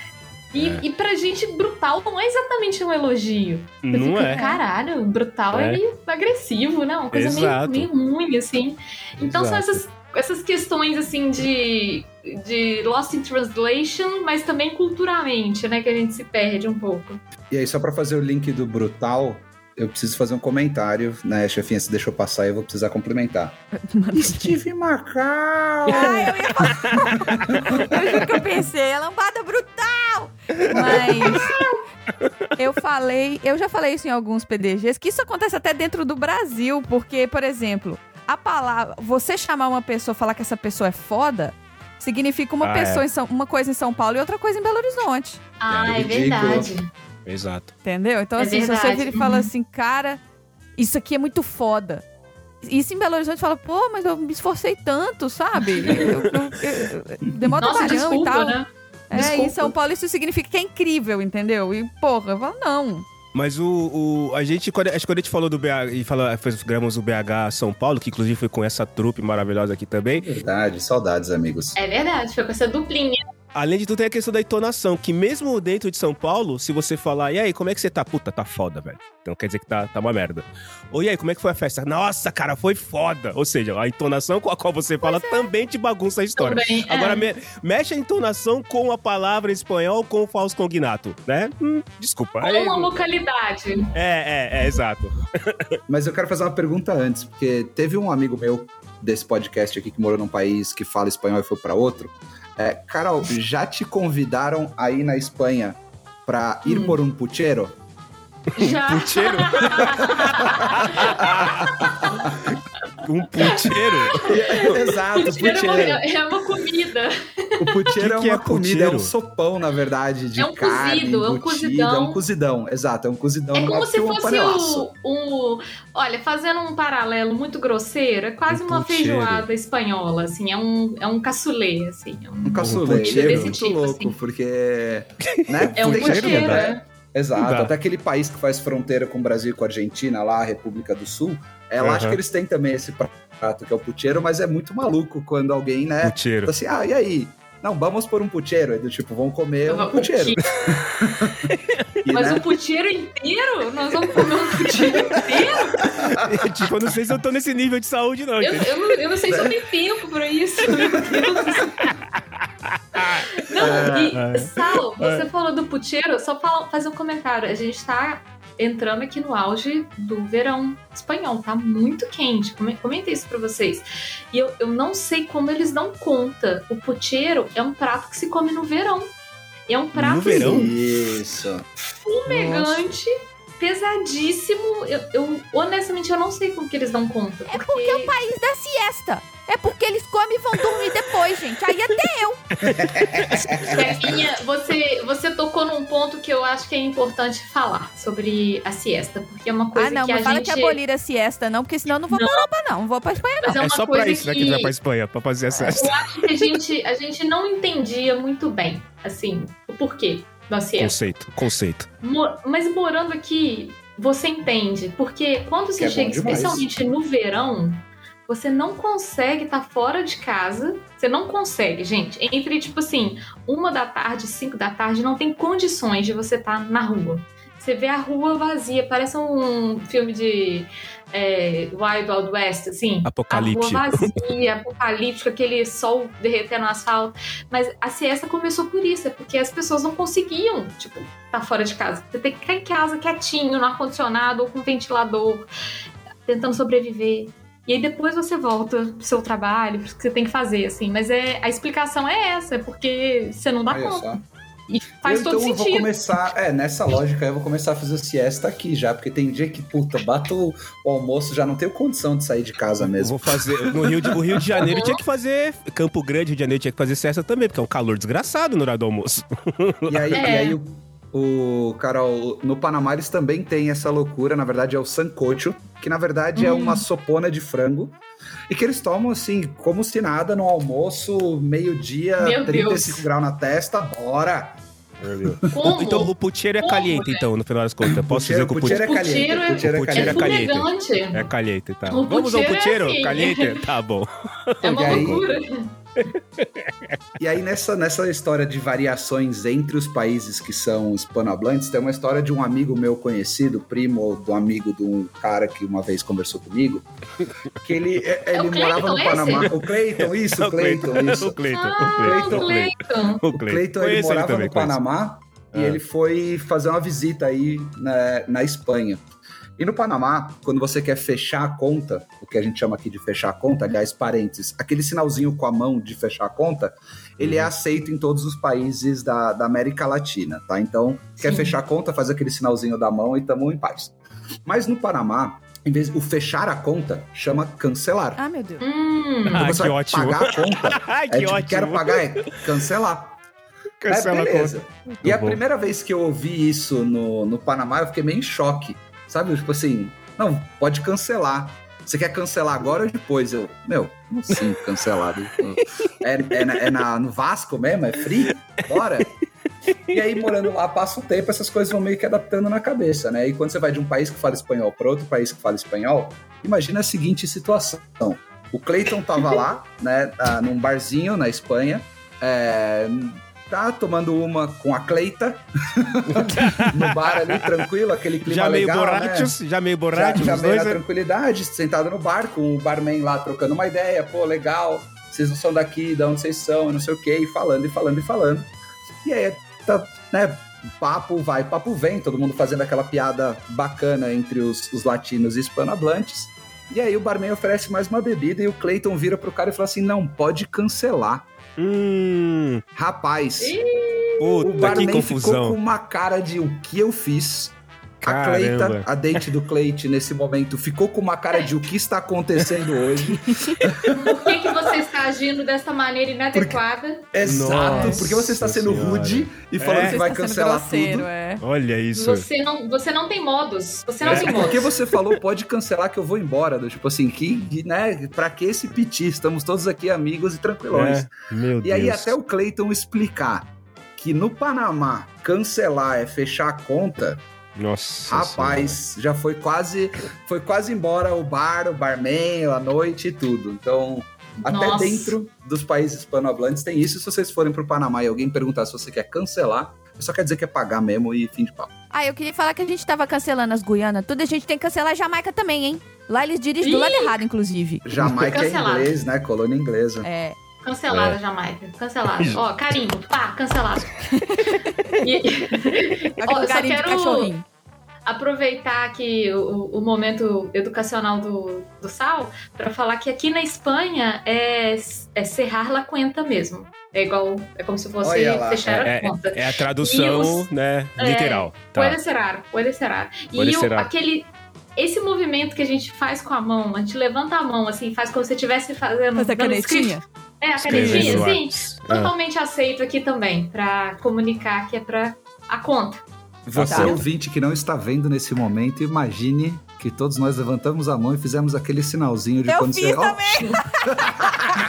E, É. e pra gente, brutal não é exatamente um elogio. Você Não fica, é. caralho, brutal é, É. meio agressivo, né? Uma coisa meio, Exato. meio ruim, assim. Então são Exato. essas, essas questões, assim, de, de lost in translation, mas também culturalmente, né? Que a gente se perde um pouco. E aí, só pra fazer o link do Brutal, eu preciso fazer um comentário, né, chefinha? Se deixou passar, eu vou precisar complementar. [laughs] Steve Macau! [laughs] Ai, eu ia falar. eu juro que eu pensei, é lambada brutal! Mas eu falei, eu já falei isso em alguns PDGs, que isso acontece até dentro do Brasil, porque, por exemplo, a palavra, você chamar uma pessoa, falar que essa pessoa é foda, significa uma Ah, pessoa é. em São, uma coisa em São Paulo e outra coisa em Belo Horizonte. Ah, é, ridículo. verdade. Exato. Entendeu? Então, É assim, se você verdade, vira e fala uhum. assim, cara, isso aqui é muito foda. Isso em Belo Horizonte fala, pô, mas eu me esforcei tanto, sabe? [laughs] Eu, eu, eu, eu, demora Nossa, trabalhão e desculpa, tal. né? É, Desculpa. em São Paulo isso significa que é incrível, entendeu? E, porra, eu falo, não. Mas o, o- a gente, acho que quando a gente falou do BH e falou, fez, gravamos o BH São Paulo, que inclusive foi com essa trupe maravilhosa aqui também. Verdade, saudades, amigos. É verdade, foi com essa duplinha. Além de tudo, tem a questão da entonação, que mesmo dentro de São Paulo, se você falar, e aí, como é que você tá? Puta, tá foda, velho. Então quer dizer que tá, tá uma merda. Ou e aí, como é que foi a festa? Nossa, cara, foi foda. Ou seja, a entonação com a qual você fala também te bagunça a história. Também, é. Agora, me- mexe a entonação com a palavra em espanhol com o falso cognato, né? Hum, desculpa. Com Aí- uma localidade. É, é, é, exato. [laughs] Mas eu quero fazer uma pergunta antes, porque teve um amigo meu desse podcast aqui que morou num país que fala espanhol e foi pra outro. É, Carol, já te convidaram aí na Espanha pra ir Hum. por um pucheiro? Já. Pucheiro? [laughs] [laughs] um pucheiro? [laughs] Exato, Pucheiro é uma- é uma comida. O pucheiro Que [laughs] que é é uma comida, é pucheiro? um sopão, na verdade, de É um carne, cozido, é um cozidão. É um cozidão, exato, é um cozidão. É como se um fosse panelaço. o, o- Olha, fazendo um paralelo muito grosseiro, é quase Um uma pucheiro. feijoada espanhola, assim, é um, é um caçulê, assim. É um, Um caçulê, é Desse muito tipo, louco, assim. porque... Né, é um pucheiro, quieto, é. Exato, até aquele país que faz fronteira com o Brasil e com a Argentina, lá, a República do Sul, é, lá Aham. acho que eles têm também esse prato, que é o pucheiro, mas é muito maluco quando alguém, né, Pucheiro. fala assim, ah, e aí? Não, vamos por um pucheiro. Aí do tipo, vamos comer um O pucheiro. que- E, Mas né, um puteiro inteiro? Nós vamos comer um puteiro inteiro? [laughs] tipo, eu não sei se eu tô nesse nível de saúde, não. Eu, eu, não, eu não sei se eu tenho tempo pra isso, meu Deus. Não, e É. Sal, você falou do puteiro, só fala, fazer um comentário. A gente tá entrando aqui no auge do verão espanhol, tá muito quente. Come- Comenta isso pra vocês. E eu, eu não sei como eles dão conta. O puteiro é um prato que se come no verão. É um prato No verão? Isso. fumegante, pesadíssimo. Eu, eu, honestamente, eu não sei como que eles dão conta. É porque é o país da siesta. É porque eles comem e vão dormir depois, gente. Aí até eu. Kevinha, [laughs] você, você tocou num ponto que eu acho que é importante falar sobre a siesta, porque é uma coisa Ah, não, que não a fala gente... que abolir a siesta, não, porque senão eu não vou pra Europa, não. Não vou pra Espanha, não. Mas é uma É só coisa pra isso, né, que a gente vai pra Espanha, pra fazer essa. Eu acho que a gente, a gente não entendia muito bem, assim, o porquê da siesta. Conceito, conceito. Mo- Mas morando aqui, você entende, porque quando Que você é chega, especialmente no verão, você não consegue estar fora de casa. Você não consegue, gente. Entre, tipo assim, uma da tarde, cinco da tarde, não tem condições de você estar na rua. Você vê a rua vazia, parece um filme de é, Wild Wild West, assim. Apocalipse. A rua vazia, apocalíptica, aquele sol derretendo o asfalto. Mas a siesta começou por isso, é porque as pessoas não conseguiam, tipo, estar tá fora de casa. Você tem que ficar em casa quietinho, no ar-condicionado ou com ventilador, tentando sobreviver. E aí depois você volta pro seu trabalho, pro que você tem que fazer, assim. Mas é, a explicação é essa, é porque você não dá Olha conta. só. E faz eu, todo então eu vou sentido. começar, é, nessa lógica eu vou começar a fazer siesta aqui já, porque tem dia que, puta, bato o almoço, já não tenho condição de sair de casa mesmo. Vou fazer. No Rio de, o Rio de Janeiro tinha que fazer. Campo Grande, Rio de Janeiro tinha que fazer cesta também, porque é um calor desgraçado no horário do almoço. E aí, É. e aí o, o Carol, no Panamá eles também têm essa loucura, na verdade é o sancocho, que na verdade é Hum. uma sopona de frango. E que eles tomam assim, como se nada, no almoço, meio-dia, Meu 35 Deus. graus na testa, bora! Como? Então o puteiro é Como, caliente, velho? então, no final das contas. Posso dizer que o puteiro puteiro é caliente. Puteiro é- puteiro é o caliente. é puteiro caliente. fumegante. é caliente, tá? O Vamos ao puteiro é puteiro? assim. Caliente? Tá bom. É uma E aí? loucura. E aí, nessa, nessa história de variações entre os países que são hispanohablantes, tem uma história de um amigo meu conhecido, primo do amigo de um cara que uma vez conversou comigo, que ele, é- ele o morava no Cleiton, Panamá. O Cleiton, isso, o Cleiton, isso. O Cleiton, Ah, o Cleiton, o Cleiton. o O Cleiton, ele morava também, no conheço. Panamá e Ah. ele foi fazer uma visita aí na, na Espanha. E no Panamá, quando você quer fechar a conta, o que a gente chama aqui de fechar a conta, aliás, parênteses, aquele sinalzinho com a mão de fechar a conta, ele Uhum. é aceito em todos os países da, da América Latina, tá? Então, quer Sim. fechar a conta, faz aquele sinalzinho da mão e tamo em paz. Mas no Panamá, em vez o fechar a conta chama cancelar. Ah, meu Deus. Hum, Ah, Quando você que vai ótimo. pagar a conta, [laughs] Ai, é que tipo, ótimo. quero pagar, é cancelar. Cancela é, a beleza. conta. E a bom. primeira vez que eu ouvi isso no, no Panamá, eu fiquei meio em choque. Sabe? Tipo assim, não, pode cancelar. Você quer cancelar agora ou depois? Eu, meu, como assim cancelar? [laughs] É, é, na- é na- no Vasco mesmo? É free? Bora? E aí, morando lá, passa um tempo, essas coisas vão meio que adaptando na cabeça, né? E quando você vai de um país que fala espanhol para outro país que fala espanhol, imagina a seguinte situação. O Clayton tava lá, né, ah, num barzinho na Espanha, é, tá tomando uma com a Cleita, [laughs] no bar ali, tranquilo, aquele clima Já meio legal, né? borrachos, já meio Já, borrachos, já os meio na né? tranquilidade, sentado no bar, com o barman lá trocando uma ideia, pô, legal, vocês não são daqui, de onde vocês são, não sei o quê, e falando, e falando, e falando. E aí, tá, né, papo vai, papo vem, todo mundo fazendo aquela piada bacana entre os, os latinos e hispanohablantes. E aí o barman oferece mais uma bebida e o Clayton vira pro cara e fala assim, não, pode cancelar. Hum, Rapaz, Ih, o puta, que barman ficou com confusão. uma cara de o que eu fiz. A. Cleita, a date do Cleite nesse momento, ficou com uma cara de o que está acontecendo hoje. por que, que você está agindo dessa maneira inadequada? Exato, Nossa porque você está sendo Senhora. rude e falando É. que vai cancelar grosseiro, tudo. é. Olha isso. Você não, você não tem modos. Você não É, tem modos. porque você falou, pode cancelar que eu vou embora. do Tipo assim, que, né, pra que esse piti? Estamos todos aqui amigos e tranquilões. É, meu E aí Deus. até o Clayton explicar que no Panamá cancelar é fechar a conta, Nossa rapaz, já foi quase foi quase embora o bar, o barman, a noite e tudo. Então, até Nossa. dentro dos países hispanohablantes tem isso. Se vocês forem pro Panamá e alguém perguntar se você quer cancelar, só quer dizer que é pagar mesmo e fim de papo. Ah, eu queria falar que a gente tava cancelando as Guianas. Tudo a gente tem que cancelar a Jamaica também, hein? Lá eles dirigem do Ih! lado errado, inclusive. Jamaica é inglês, né? Colônia inglesa. É. Cancelada, É. Jamaica. Cancelada. [laughs] Ó, carimbo. Pá, cancelado. [laughs] E- Ó, só carinho quero aproveitar aqui o, o momento educacional do, do Sal para falar que aqui na Espanha é, é cerrar la cuenta mesmo. É igual, é como se fosse Olha lá. fechar É, a conta. é a tradução, os- né, É, literal. Tá. Pode ser, pode ser. E Puede o- aquele. Esse movimento que a gente faz com a mão, a gente levanta a mão assim, faz como se estivesse fazendo. A dando canetinha? script. É, a Escrevendo canetinha, no sim. Ah. Totalmente aceito aqui também, pra comunicar que é pra a conta. Você, Tá. ouvinte que não está vendo nesse momento, imagine que todos nós levantamos a mão e fizemos aquele sinalzinho de Eu quando fiz você. Também. [laughs]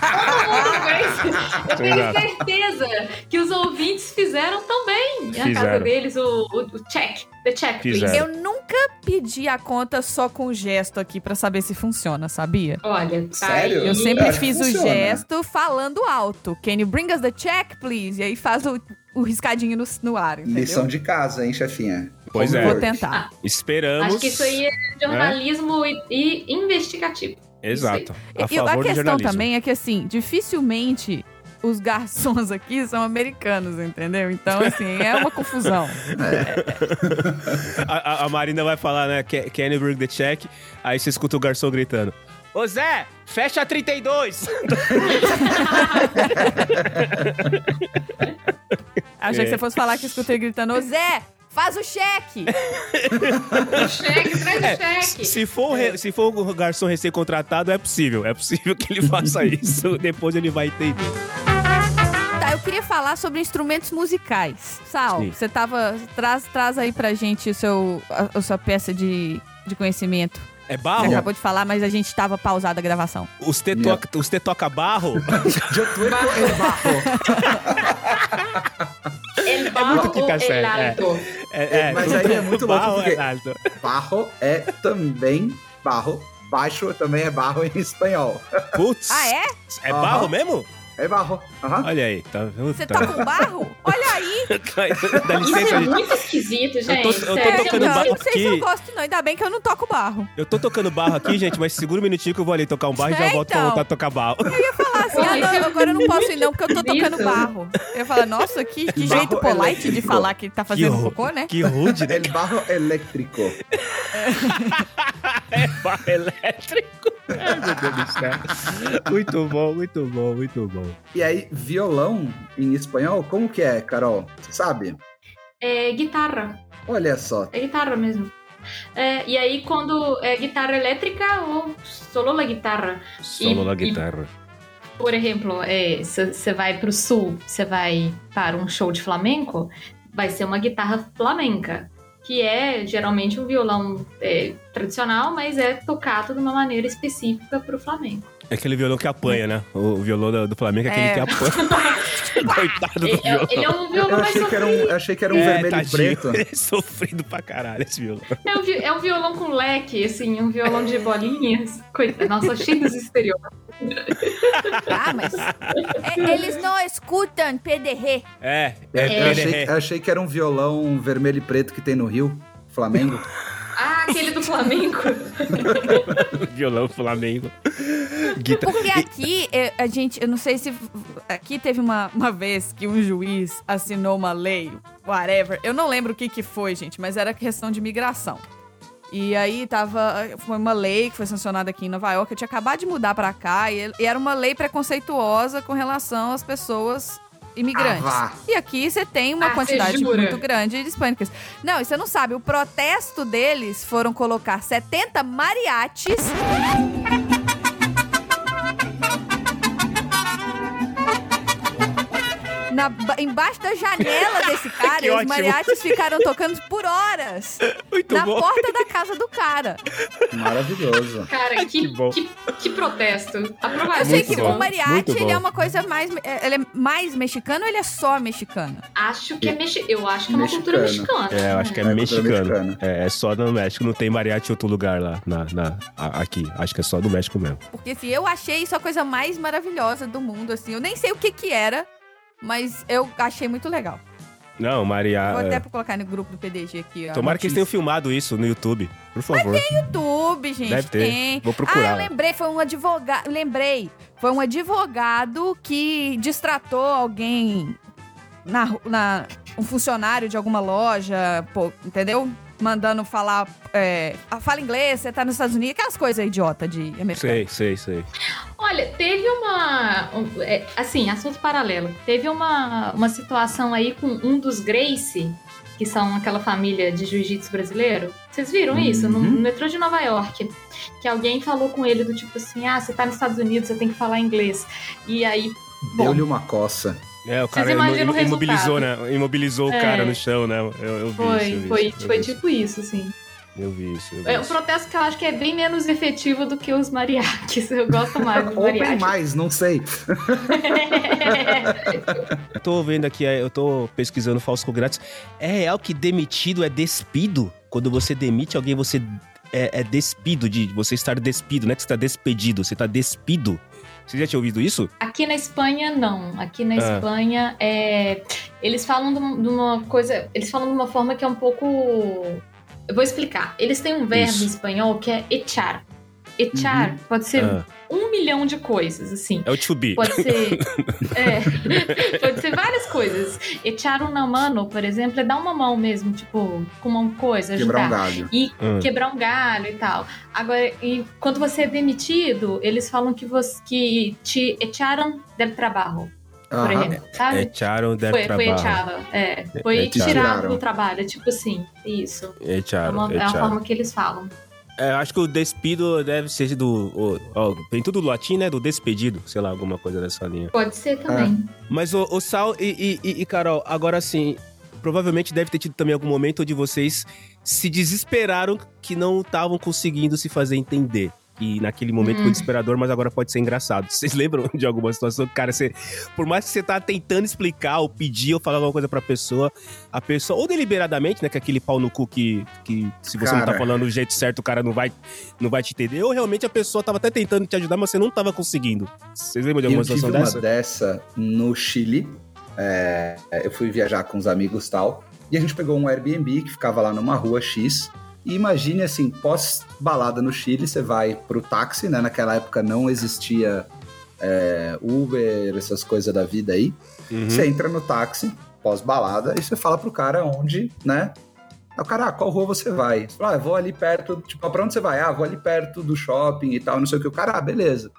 Eu tenho certeza que os ouvintes fizeram também. Na casa Fizeram. deles, o, o, o check. The check, please. Fizeram. Eu nunca pedi a conta só com gesto aqui pra saber se funciona, sabia? Olha, tá Sério? aí. Eu sempre que fiz o gesto falando alto. Can you bring us the check, please? E aí faz o, o riscadinho no, no ar, entendeu? Lição de casa, hein, chefinha? Pois é. Vou tentar. Esperamos. Acho que isso aí é jornalismo e, e investigativo. Exato. A E- e a questão também é que, assim, dificilmente os garçons aqui são americanos, entendeu? Então, assim, é uma [laughs] confusão. A, a- a Marina vai falar, né? "Can- Can you bring the check? Aí você escuta o garçom gritando. Ô Zé, fecha 32! [laughs] Achei É. que você fosse falar que escutei gritando, ô Zé, faz o cheque! [laughs] cheque, traz É, o cheque. Se for, o re- se for o garçom recém-contratado, é possível. É possível que ele [laughs] faça isso. Depois ele vai entender. Tá, eu queria falar sobre instrumentos musicais. Sal, Sim. você tava. Traz, traz aí pra gente o seu, a, a sua peça de, de conhecimento. É Você barro? acabou de falar, mas a gente tava pausada a gravação. Os te, toca, os te toca barro? [laughs] Eu tô em barro. El muito barro série, é. alto? É, Mas aí é muito louco barro porque- é. Barro é também barro. Baixo também é barro em espanhol. Putz. Ah, é? É barro mesmo? É barro. Aham. Olha aí, tá vendo? Você Tá. toca um barro? Olha aí! [laughs] Dá Isso licença, é gente. muito esquisito, gente. tô- eu tô sério. tocando não, barro não sei se eu aqui. gosto, não. Ainda bem que eu não toco barro. Eu tô tocando barro aqui, gente, mas segura um minutinho que eu vou ali tocar um barro e já É, volto pra então. voltar a tocar barro. Falar assim, ah, não, isso é agora eu não posso ir, não, porque eu tô tocando esquisito. barro. Eu ia falar, nossa, que, que jeito polite de falar que tá fazendo Que cocô, né? Que rude, né? El barro elétrico. [laughs] É barro elétrico. Ai, meu Deus do céu. Muito bom, muito bom, muito bom. E aí, violão em espanhol, como que é, Carol? Você sabe? É guitarra. Olha só. É guitarra mesmo. É, e aí, quando é guitarra elétrica ou solo la guitarra. Solo E- e- guitarra. Por exemplo, você vai pro sul, você vai para um show de flamenco, vai ser uma guitarra flamenca. Que é geralmente um violão é, tradicional, mas é tocado de uma maneira específica pro flamenco. É aquele violão que apanha, né? O violão do, do Flamengo é aquele É. que apanha. [laughs] Coitado do Ele, é- violão. ele é um violão Eu mais achei que era um, eu achei que era um É, vermelho e tadinho. preto. [laughs] Ele é sofrido pra caralho esse violão. É um, é um violão com leque, assim, um violão de bolinhas. Coitado, nossa, cheio dos estereótipos. [laughs] Ah, mas é, eles não escutam PDR. É, é, achei, é, eu achei que era um violão vermelho e preto que tem no Rio, Flamengo. Ah, aquele do Flamengo. [laughs] violão Flamengo. Guitar... Porque aqui, é, a gente, eu não sei se. Aqui teve uma, uma vez que um juiz assinou uma lei, whatever. Eu não lembro o que que foi, gente, mas era questão de migração. E aí tava. Foi uma lei que foi sancionada aqui em Nova York. Eu tinha acabado de mudar pra cá e, e era uma lei preconceituosa com relação às pessoas imigrantes. Ah. E aqui você tem uma Ah, quantidade muito grande de hispânicas. Não, e você não sabe, o protesto deles foram colocar 70 mariachis na, ba- embaixo da janela desse [laughs] cara e os mariachis ficaram tocando por horas [laughs] Muito na bom. porta da casa do cara. Maravilhoso. Cara, que, Que bom. que, que protesto. Eu Aprovado. sei Muito que bom, o mariachi ele é uma coisa mais. é- Ele é mais mexicano ou ele é só mexicano? Acho que é mexi... Eu acho que é uma cultura Mexicano. mexicana. É, eu acho que é, É, cultura mexicano. É, é só no México. Não tem mariachi em outro lugar lá, na, na- aqui. Acho que é só do México mesmo. Porque assim, eu achei isso a coisa mais maravilhosa do mundo, assim. Eu nem sei o que que era, mas eu achei muito legal. Não, Maria. Vou é, até colocar no grupo do PDG aqui. Tomara que eles tenham filmado isso no YouTube. Por favor. YouTube, gente, Deve ter. tem. Vou Ah, procurar. eu lembrei, foi um advogado. Lembrei. Foi um advogado que distratou alguém na, na um funcionário de alguma loja, pô, entendeu? Mandando falar. É, ah, fala inglês, você tá nos Estados Unidos, aquelas coisas idiota de americano. Sei, sei, sei. Olha, teve uma. um, é, assim, assunto paralelo. Teve uma, uma situação aí com um dos Gracie, que são aquela família de jiu-jitsu brasileiro. Vocês viram isso? No, Uhum. no metrô de Nova York. Que alguém falou com ele do tipo assim: ah, você tá nos Estados Unidos, você tem que falar inglês. E aí. Deu-lhe uma coça. É, o cara imaginam o imobilizou, né? Imobilizou o É. cara no chão, né? Eu, eu vi foi, isso, eu vi foi, isso, foi tipo isso, assim. Eu vi isso. Eu vi É um protesto que eu acho que é bem menos efetivo do que os mariachis. Eu gosto mais dos [laughs] Ou bem mariachis. mais, não sei. Eu [laughs] tô vendo aqui, é, eu tô pesquisando falso grátis. É real que demitido é despido? Quando você demite alguém, você é, é despido, de você estar despido, não é que você tá despedido, você tá despido. Você já tinha ouvido isso? Aqui na Espanha, não. Aqui na Ah. Espanha, é... eles falam de um- uma coisa. Eles falam de uma forma que é um pouco. Eu vou explicar. Eles têm um verbo Isso. em espanhol que é echar. Echar pode ser Ah, um milhão de coisas, assim. é o to be. Pode ser. [laughs] é. [laughs] Pode ser várias coisas. Echar una mano, por exemplo, é dar uma mão mesmo, tipo, com uma coisa, ajudar. Quebrar um galho. E Ah. quebrar um galho e tal. Agora, e quando você é demitido, eles falam que, você, que te echaram del trabalho, por exemplo, sabe? Echaram del foi, foi trabalho. echado, é. Foi É, tirado do trabalho, é tipo assim, isso. É, Echaram, uma, é a echaram. forma que eles falam. É, acho que o despido deve ser do. o- ó, tem tudo do latim, né? Do despedido, sei lá, alguma coisa dessa linha. Pode ser também. Mas o, o Sal e, e- e- e Carol, agora sim, provavelmente deve ter tido também algum momento onde vocês se desesperaram que não estavam conseguindo se fazer entender. E naquele momento Hum. foi desesperador, mas agora pode ser engraçado. [laughs] Vocês lembram de alguma situação cara, você, por mais que você tá tentando explicar ou pedir ou falar alguma coisa pra pessoa, a pessoa, ou deliberadamente, né, que é aquele pau no cu que, que se você não tá Cara. falando do jeito certo, o cara não vai, não vai te entender, ou realmente a pessoa tava até tentando te ajudar, mas você não tava conseguindo. Vocês lembram de alguma eu tive situação uma dessa? dessa no Chile. É, eu fui viajar com os amigos e tal. E a gente pegou um Airbnb que ficava lá numa rua X. E imagine assim, pós-balada no Chile, você vai pro táxi, né? Naquela época não existia é, Uber, essas coisas da vida aí. Uhum. Você entra no táxi, pós-balada, e você fala pro cara onde, né? Aí o cara, ah, qual rua você vai? Você fala, ah, eu vou ali perto, tipo, ah, pra onde você vai? Ah, vou ali perto do shopping e tal, não sei o que. O cara, ah, beleza.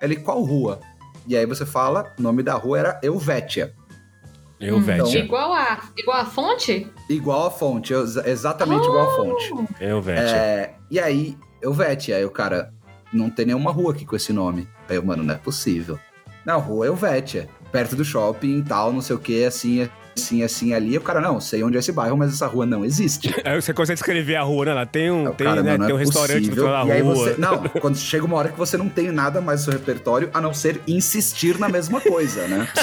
Ele, qual rua? E aí você fala, o nome da rua era Helvétia. Eu, Hum, velho. Igual, a, igual a fonte? Igual a fonte, ex- exatamente igual a fonte. Eu. É, e aí, Helvétia, aí o cara, não tem nenhuma rua aqui com esse nome. Aí eu, mano, não é possível. Não, rua Helvétia, perto do shopping e tal, não sei o que, assim, assim, assim, ali. E o cara, não, sei onde é esse bairro, mas essa rua não existe. [laughs] Aí você consegue escrever a rua, né? Lá tem um, o tem, cara, né, não, não tem um é restaurante no possível. final da E aí rua. você. Não, [laughs] quando chega uma hora que você não tem nada mais no seu repertório, a não ser insistir na mesma coisa, né? [laughs]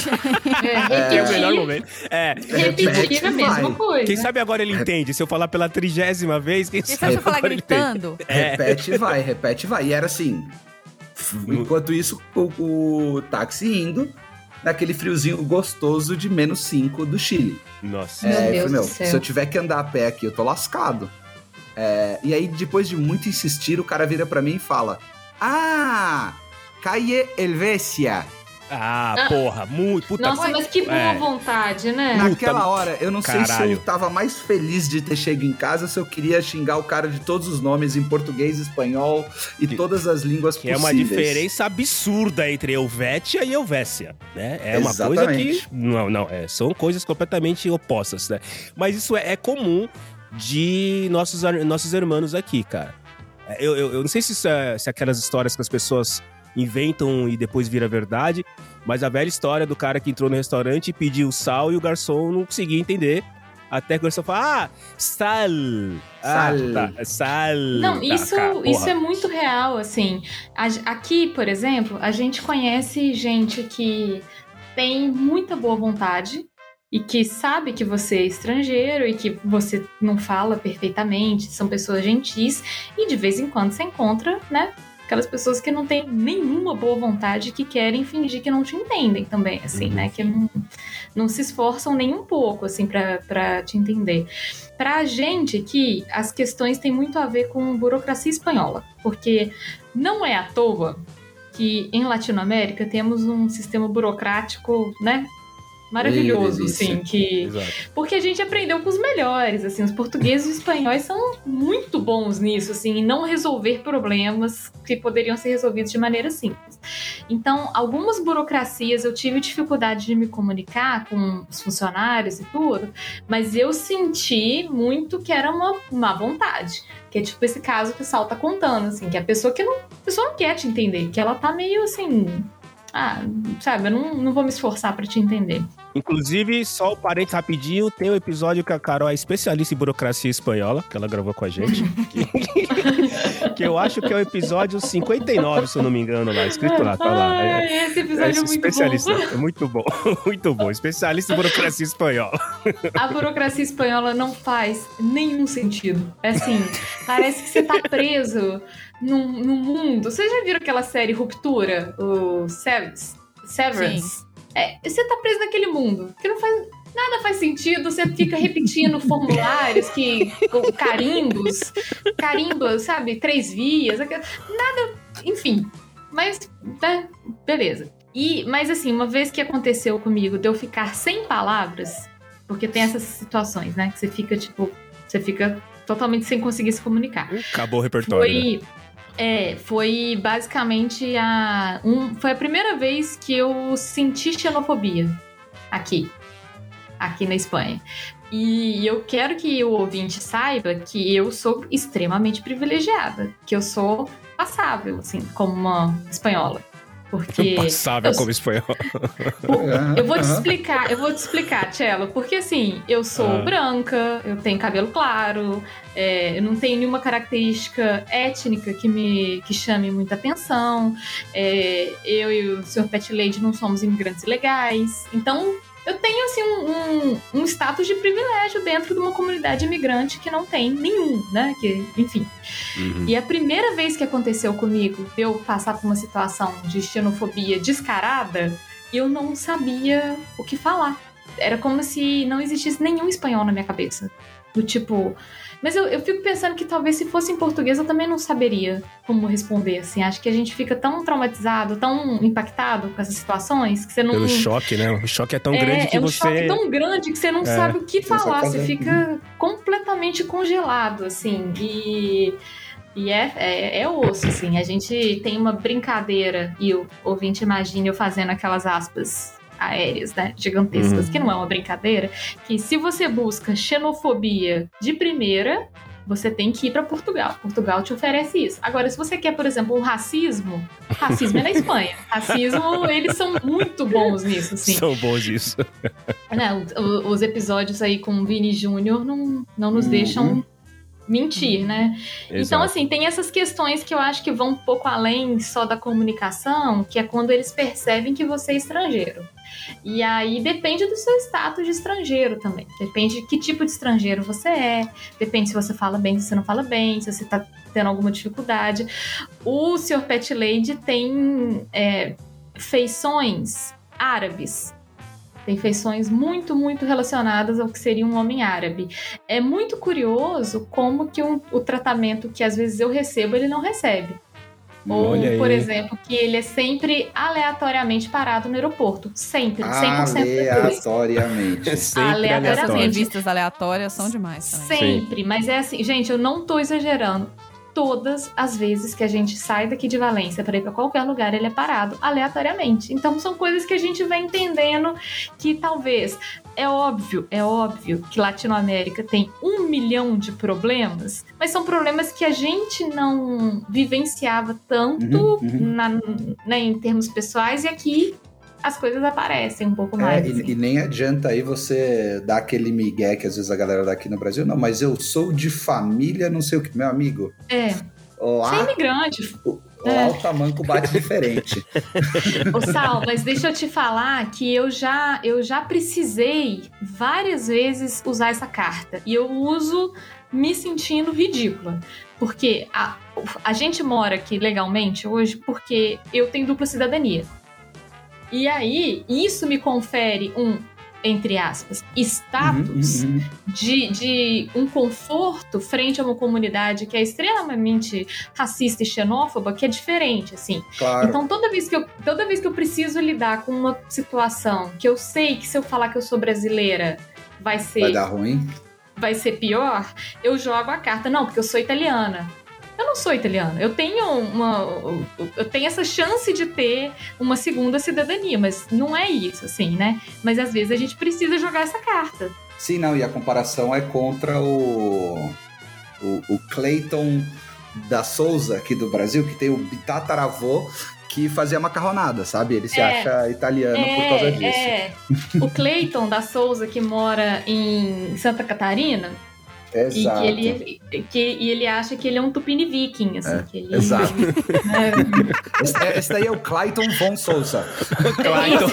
É, Que é o melhor momento. É. repetir repete a mesma vai. coisa. Quem sabe agora ele entende. Se eu falar pela trigésima vez, quem Quem sabe eu falar agora ele entende. gritando? É. Repete e vai, repete e vai. E era assim. Enquanto isso, o, o táxi indo naquele friozinho gostoso de menos 5 do Chile. Nossa. Meu É, eu Deus falei, do céu. se eu tiver que andar a pé aqui, eu tô lascado. É, e aí, depois de muito insistir, o cara vira pra mim e fala: Ah, Calle Helvécia. Ah, Ah. porra, muito. Puta Nossa, mas que boa É. vontade, né? Naquela hora, eu não sei se caralho. eu tava mais feliz de ter chegado em casa, se eu queria xingar o cara de todos os nomes em português, espanhol e Que- todas as línguas Que é possíveis. uma diferença absurda entre Helvétia e Helvécia, né? É uma coisa Exatamente. que... Não, não, é, são coisas completamente opostas, né? Mas isso é, é comum de nossos, nossos irmãos aqui, cara. É, Eu, eu, eu não sei se, isso é, se é aquelas histórias que as pessoas inventam e depois vira verdade, mas a velha história do cara que entrou no restaurante e pediu sal e o garçom não conseguia entender. Até que o garçom fala, ah, sal. Ah, Sal. tá, sal. Não, Tá, isso, porra. isso é muito real, assim. Aqui, por exemplo, a gente conhece gente que tem muita boa vontade e que sabe que você é estrangeiro e que você não fala perfeitamente, são pessoas gentis, e de vez em quando você encontra, né? Aquelas pessoas que não têm nenhuma boa vontade que querem fingir que não te entendem também, assim, Uhum. né? Que não, não se esforçam nem um pouco, assim, pra te entender. Pra gente aqui, as questões têm muito a ver com burocracia espanhola, porque não é à toa que em Latinoamérica temos um sistema burocrático, né? Maravilhoso, assim, que Exato. porque a gente aprendeu com os melhores, assim, os portugueses e os espanhóis são muito bons nisso, assim, em não resolver problemas que poderiam ser resolvidos de maneira simples. Então, algumas burocracias eu tive dificuldade de me comunicar com os funcionários e tudo, mas eu senti muito que era uma má vontade. Que é tipo esse caso que o Sal tá contando, assim, que a pessoa que não. A pessoa não quer te entender, que ela tá meio assim. Ah, sabe, eu não, não vou me esforçar pra te entender. Inclusive, só o parente rapidinho, tem um episódio que a Carol é especialista em burocracia espanhola, que ela gravou com a gente. que, [laughs] que eu acho que é o episódio 59, se eu não me engano, lá. Escrito lá, tá lá. Ai, É, esse episódio é, muito especialista. bom. É muito bom, [laughs] muito bom. Especialista em burocracia espanhola. A burocracia espanhola não faz nenhum sentido. É assim, parece que você tá preso num, num mundo. Vocês já viram aquela série Ruptura? O Sev- Severance? É, você tá preso naquele mundo que não faz. Nada faz sentido, você fica repetindo [laughs] formulários que. com carimbos, carimbos, sabe? Três vias, aquela- nada. Enfim. Mas, né, beleza. E, mas assim, uma vez que aconteceu comigo de eu ficar sem palavras, porque tem essas situações, né? Que você fica, tipo, você fica totalmente sem conseguir se comunicar. Acabou o repertório. né? É, foi basicamente a. Um, foi a primeira vez que eu senti xenofobia aqui. Aqui na Espanha. E eu quero que o ouvinte saiba que eu sou extremamente privilegiada. Que eu sou passável, assim, como uma espanhola. Porque. Passável eu- como espanhol. [laughs] eu vou te explicar, eu vou te explicar, Tchelo, porque assim, eu sou Ah. branca, eu tenho cabelo claro, é, eu não tenho nenhuma característica étnica que me que chame muita atenção, é, eu e o Sr. Pet Lady não somos imigrantes ilegais, então eu tenho assim um, um, um status de privilégio dentro de uma comunidade imigrante que não tem nenhum, né? Que, enfim. Uhum. E a primeira vez que aconteceu comigo, de eu passar por uma situação de xenofobia descarada, eu não sabia o que falar. Era como se não existisse nenhum espanhol na minha cabeça. Do tipo. Mas eu, eu fico pensando que talvez se fosse em português eu também não saberia como responder, assim. Acho que a gente fica tão traumatizado, tão impactado com essas situações, que você não. Pelo choque, né? O choque é tão é, grande que é um você. choque tão grande que você não É. sabe o que Você falar, você fica completamente congelado, assim. E, e é, é, é osso, assim. A gente tem uma brincadeira, e o ouvinte imagina eu fazendo aquelas aspas aéreas, né? Gigantescas, Uhum. que não é uma brincadeira. Que se você busca xenofobia de primeira. Você tem que ir para Portugal. Portugal te oferece isso. Agora, se você quer, por exemplo, um racismo, racismo é na Espanha. Racismo, eles são muito bons nisso, assim. São bons isso. Né, o- o- os episódios aí com o Vini Júnior não, não nos Uhum. deixam mentir, né? Então, Exato. assim, tem essas questões que eu acho que vão um pouco além só da comunicação, que é quando eles percebem que você é estrangeiro. E aí depende do seu status de estrangeiro também. Depende de que tipo de estrangeiro você é. Depende se você fala bem, se você não fala bem, se você tá tendo alguma dificuldade. O Sr. Pet Lady tem é, feições árabes. Tem feições muito, muito relacionadas ao que seria um homem árabe. É muito curioso como que um- o tratamento que às vezes eu recebo, ele não recebe. Ou, Olha aí. por exemplo, que ele é sempre aleatoriamente parado no aeroporto. Sempre, 100% das vezes. Aleatoriamente. [laughs] Sempre aleatoriamente. Essas aleatório. revistas aleatórias são demais também. Sempre, mas é assim, gente, eu não tô exagerando. Todas as vezes que a gente sai daqui de Valência para ir para qualquer lugar, ele é parado aleatoriamente. Então são coisas que a gente vai entendendo que talvez é óbvio, é óbvio que Latinoamérica tem um milhão de problemas, mas são problemas que a gente não vivenciava tanto Uhum, uhum. na- né, em termos pessoais e aqui as coisas aparecem um pouco É, mais. e, assim. e nem adianta aí você dar aquele migué que às vezes a galera dá aqui no Brasil. Não, mas eu sou de família, não sei o que. Meu amigo, É, você é lá, imigrante, lá o tamanco bate diferente. Ô Sal, mas deixa eu te falar que eu já, eu já precisei várias vezes usar essa carta. E eu uso me sentindo ridícula. Porque a, a gente mora aqui legalmente hoje porque eu tenho dupla cidadania. E aí, isso me confere um, entre aspas, status Uhum, uhum. de, de um conforto frente a uma comunidade que é extremamente racista e xenófoba, que é diferente, assim. Claro. Então, toda vez, que eu, toda vez que eu preciso lidar com uma situação que eu sei que se eu falar que eu sou brasileira vai ser, Vai vai, dar ruim. ser pior, eu jogo a carta. Não, porque eu sou italiana. Eu não sou italiana. Eu tenho uma. Eu tenho essa chance de ter uma segunda cidadania, mas não é isso, assim, né? Mas às vezes a gente precisa jogar essa carta. Sim, não, e a comparação é contra o, o, o Clayton da Souza aqui do Brasil, que tem o tataravô que fazia macarronada, sabe? Ele se É. acha italiano por causa disso. é. O Clayton da Souza, que mora em Santa Catarina, Exato. e que ele, que, e ele acha que ele é um tupini viking, assim. É, que ele, exato. né? [laughs] Esse, é- esse daí é o Clayton von Souza. [laughs] Clayton.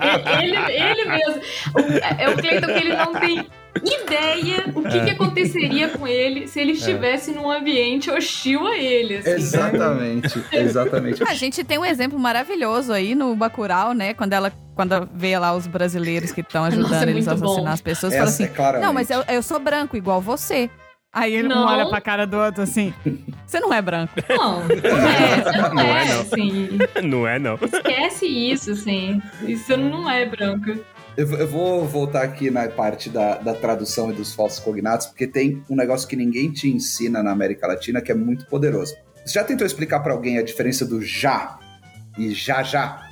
É, ele, ele mesmo. O- é o Cleiton que ele não tem ideia o que, que aconteceria com ele se ele estivesse num ambiente hostil a ele. Assim, né? Exatamente, exatamente. A gente tem um exemplo maravilhoso aí no Bacurau, né? Quando ela quando vê lá os brasileiros que estão ajudando Nossa, é eles a muito bom. assassinar as pessoas, fala Essa assim: é claramente. Não, mas eu, eu sou branco igual você. Aí ele Não. olha pra cara do outro assim: Você não é branco. Não, não é, [laughs] você não, Não é, é, não. assim. Não é, não. Esquece isso, assim. Isso não é branco. Eu, vou- eu vou voltar aqui na parte da, da tradução e dos falsos cognatos, porque tem um negócio que ninguém te ensina na América Latina que é muito poderoso. Você já tentou explicar pra alguém a diferença do já e já já?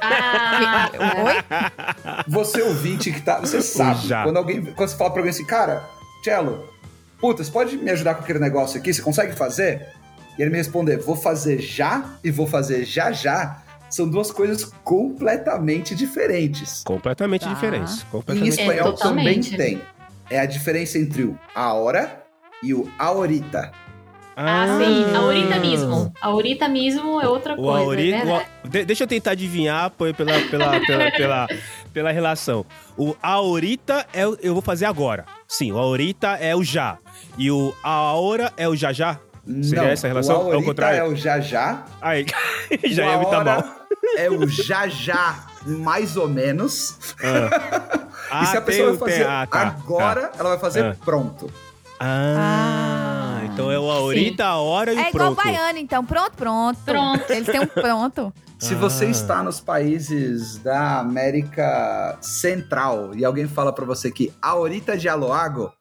Ah, Oi? Você ouvinte que tá. Você sabe. já. Quando alguém. Quando você fala pra alguém assim, cara, Cello, puta, você pode me ajudar com aquele negócio aqui? Você consegue fazer? E ele me responder, vou fazer já e vou fazer já já. São duas coisas completamente diferentes. Completamente Tá. diferentes. Em Completamente espanhol também totalmente. tem. É a diferença entre o ahora e o ahorita. ah, sim. A Aurita mesmo. A Aurita mesmo é outra O coisa, Auri, é o de- deixa eu tentar adivinhar pô, pela, pela, pela, [laughs] pela, pela relação. O Aurita é o eu vou fazer agora. Sim, o Aurita é o já. E o Aora é o já já. Seria Não, essa relação? O É o ahorita contrário? é o já já. Aí, [laughs] já o ia me tá mal. É o já já, mais ou menos. Ah, [laughs] e se a pessoa vai fazer ah, tá, agora, ela vai fazer Ah. pronto. Ah, Ah. então é o Aurita, a hora e É o igual pronto. baiano, então. Pronto, pronto. Pronto. Eles têm um pronto. Se Ah. você está nos países da América Central e alguém fala pra você que ahorita de Aloago,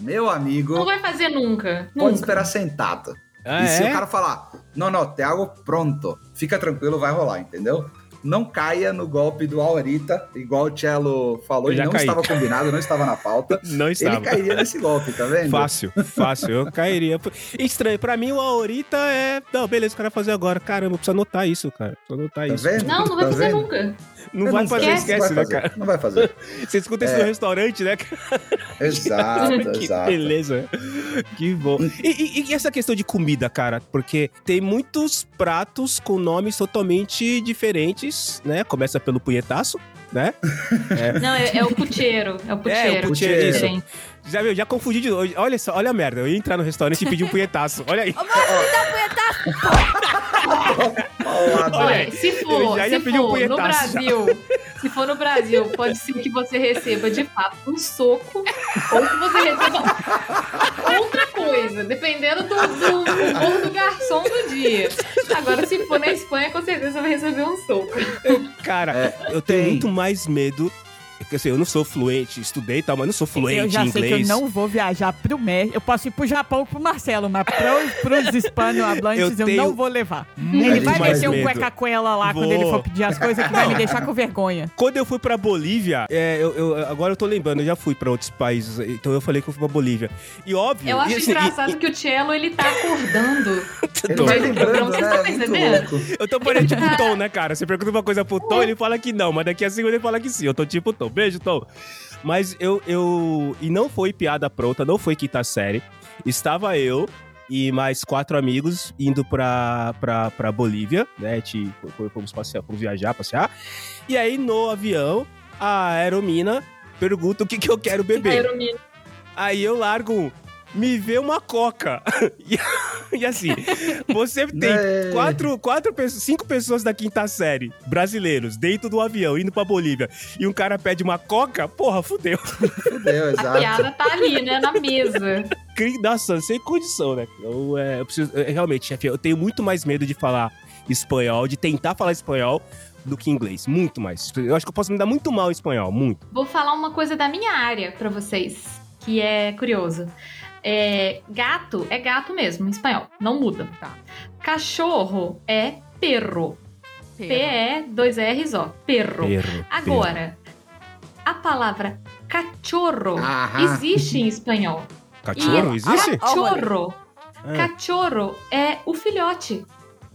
meu amigo, Não vai fazer nunca. pode Nunca. esperar sentado. Ah, e se é? o cara falar, não, não, te hago pronto, fica tranquilo, vai rolar, entendeu? Não caia no golpe do ahorita, igual o Cello falou, e já não caí. estava combinado, não estava na pauta. [laughs] Não Ele estava. cairia nesse golpe, tá vendo? Fácil, fácil. Eu cairia. Estranho. Pra mim, o Aurita é. Não, beleza, o cara vai fazer agora. Caramba, precisa anotar isso, cara. Precisa anotar Tá isso. vendo? Não, não vai Tá fazer vendo? nunca. Não vai fazer, esquece. esquece, não vai né, fazer, cara? Não vai fazer. Você escuta isso É. no restaurante, né, cara? Exato, [laughs] que exato. beleza. Que bom. E, e- e essa questão de comida, cara? Porque tem muitos pratos com nomes totalmente diferentes, né? Começa pelo punhetaço, né? [laughs] Não, é, é o puteiro. É o puteiro. puteiro, isso. Já, viu, já confundi de novo. Olha só, olha a merda. Eu ia entrar no restaurante e pedir um punhetaço. Olha aí. Ô, moço, me dá um punhetaço. Olha, se for, já ia se pedir um for no punhetaço já. Brasil, se for no Brasil, pode ser que você receba de fato um soco ou que você receba outra coisa, dependendo do, do humor do garçom do dia. Agora, se for na Espanha, com certeza você vai receber um soco. Cara, eu tenho tem. muito mais medo. Porque assim, eu não sou fluente, estudei e tal, mas não sou fluente eu já em sei que eu inglês. não vou viajar pro México. Eu posso ir pro Japão ou pro Marcelo, mas pros, pros hispanohablantes Eu eu, não vou levar. Ele vai meter um medo. cueca-coela lá quando Vou. ele for pedir as coisas que vai me deixar com vergonha. [laughs] Quando eu fui pra Bolívia, é, eu, eu- agora eu tô lembrando, eu já fui pra outros países, então eu falei que eu fui pra Bolívia. E óbvio. Eu acho e, assim, engraçado e- que o Cello, ele tá acordando. [laughs] Ele tô- vai lembrando, vocês né? estão É muito percebendo? louco. eu tô parecendo tipo o Tom, né, cara? Você pergunta uma coisa pro Tom, ele fala que não, mas daqui a segunda ele fala que sim. Eu tô tipo o Tom. Beijo, Tom. Mas eu, eu. E não foi piada pronta, não foi quinta série. Estava eu e mais quatro amigos indo pra, pra, pra Bolívia, né? Te, fomos, passear, fomos viajar, passear. E aí no avião, a aeromina pergunta o que, que eu quero beber. Aeromina. Aí eu largo um. Me vê uma coca. [laughs] e, e assim, você [laughs] tem É. quatro, quatro pessoas, cinco pessoas da quinta série, brasileiros, dentro do avião, indo pra Bolívia, e um cara pede uma coca, porra, fudeu. Fudeu, A exato. piada tá ali, né, na mesa. Cri- Nossa, sem condição, né? Eu, é, eu preciso. é, realmente, chefe, eu tenho muito mais medo de falar espanhol, de tentar falar espanhol, do que inglês. Muito mais. Eu acho que eu posso me dar muito mal em espanhol, muito. Vou falar uma coisa da minha área pra vocês, que é curioso. É, gato é gato mesmo, em espanhol. Não muda. Tá. Cachorro é perro. Perro. P-E, dois R's, ó. Perro. Perro. Agora, a palavra cachorro Aham. existe em espanhol. Cachorro, E existe? Cachorro. Ah. Cachorro é o filhote.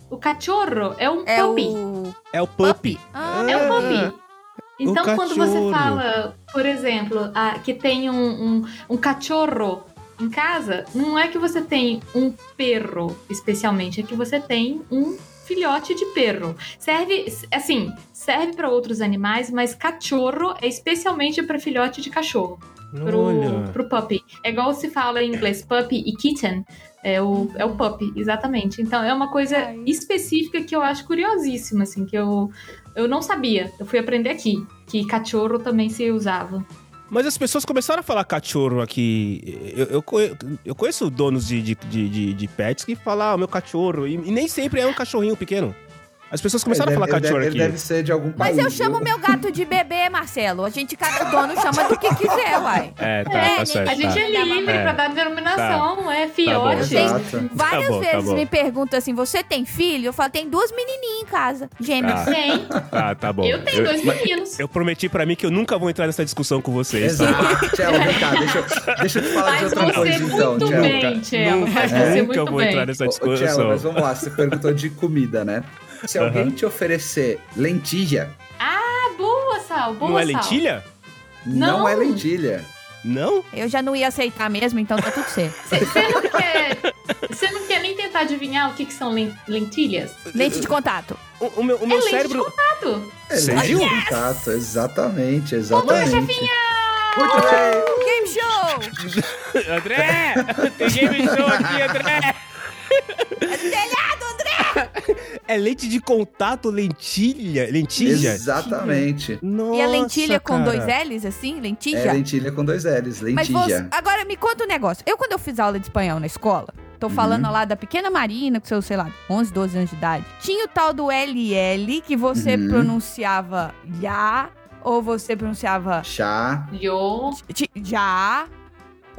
O cachorro é um É puppy. o. É o puppy. Ah, É Ah, puppy. Então, quando você fala, por exemplo, ah, que tem um, um, um cachorro em casa, não é que você tem um perro, especialmente, é que você tem um filhote de perro. Serve, assim, serve para outros animais, mas cachorro é especialmente para filhote de cachorro, pro, Olha. pro puppy. É igual se fala em inglês puppy e kitten. É o, é o puppy, exatamente. Então é uma coisa Ai. específica que eu acho curiosíssima, assim, que eu, eu não sabia. Eu fui aprender aqui, que cachorro também se usava. Mas as pessoas começaram a falar cachorro aqui. Eu, eu, eu conheço donos de, de, de- de pets que falam, ah, meu cachorro. E, e nem sempre é um cachorrinho pequeno. As pessoas começaram ele a falar deve, cachorro ele aqui. deve, ele deve ser de algum país. Mas eu chamo viu? meu gato de bebê, Marcelo. A gente, cada dono chama do que quiser, uai. [laughs] É, tá, É, tá certo. A gente tá. é livre É. pra dar denominação, é bom, fiote. Exato. Várias Tá bom, tá vezes me perguntam assim: você tem filho? Eu falo, tem duas menininhas em casa, gêmeos. Tá. Tem. Tá, tá bom. Eu tenho dois meninos. Eu prometi pra mim que eu nunca vou entrar nessa discussão com vocês. tá? Exato. Tchelo, vem cá, deixa, eu- deixa eu te falar de Faz outra você coisa então, muito Tchelo. Nunca, nunca muito vou entrar nessa ô, Tchelo, discussão. mas vamos lá, você perguntou de comida, né? Se alguém te oferecer lentilha, Ah, boa, Sal. Boa, Não é lentilha? não, Não. é lentilha. Não? Eu já não ia aceitar mesmo, então tá tudo certo. Você não quer... Você não quer nem tentar adivinhar o que, que são len- lentilhas? Lente de contato. O, o meu, o meu é lente cérebro. de contato. É Sério? lentilha de contato, exatamente, exatamente. chefinha! Muito bem. Game show! [laughs] André! Tem game show aqui, André! Telhado, André! É leite de contato, lentilha? Lentilha? Exatamente. Nossa, E a lentilha com cara. dois L's, assim? Lentilha? É lentilha com dois L's, Mas você, lentilha. agora me conta um negócio. Eu, quando eu fiz aula de espanhol na escola, tô Uhum. falando lá da pequena Marina, com seus, sei lá, 11, 12 anos de idade, tinha o tal do LL, que você Uhum. pronunciava já, ou você pronunciava Chá. Yo. ti- já,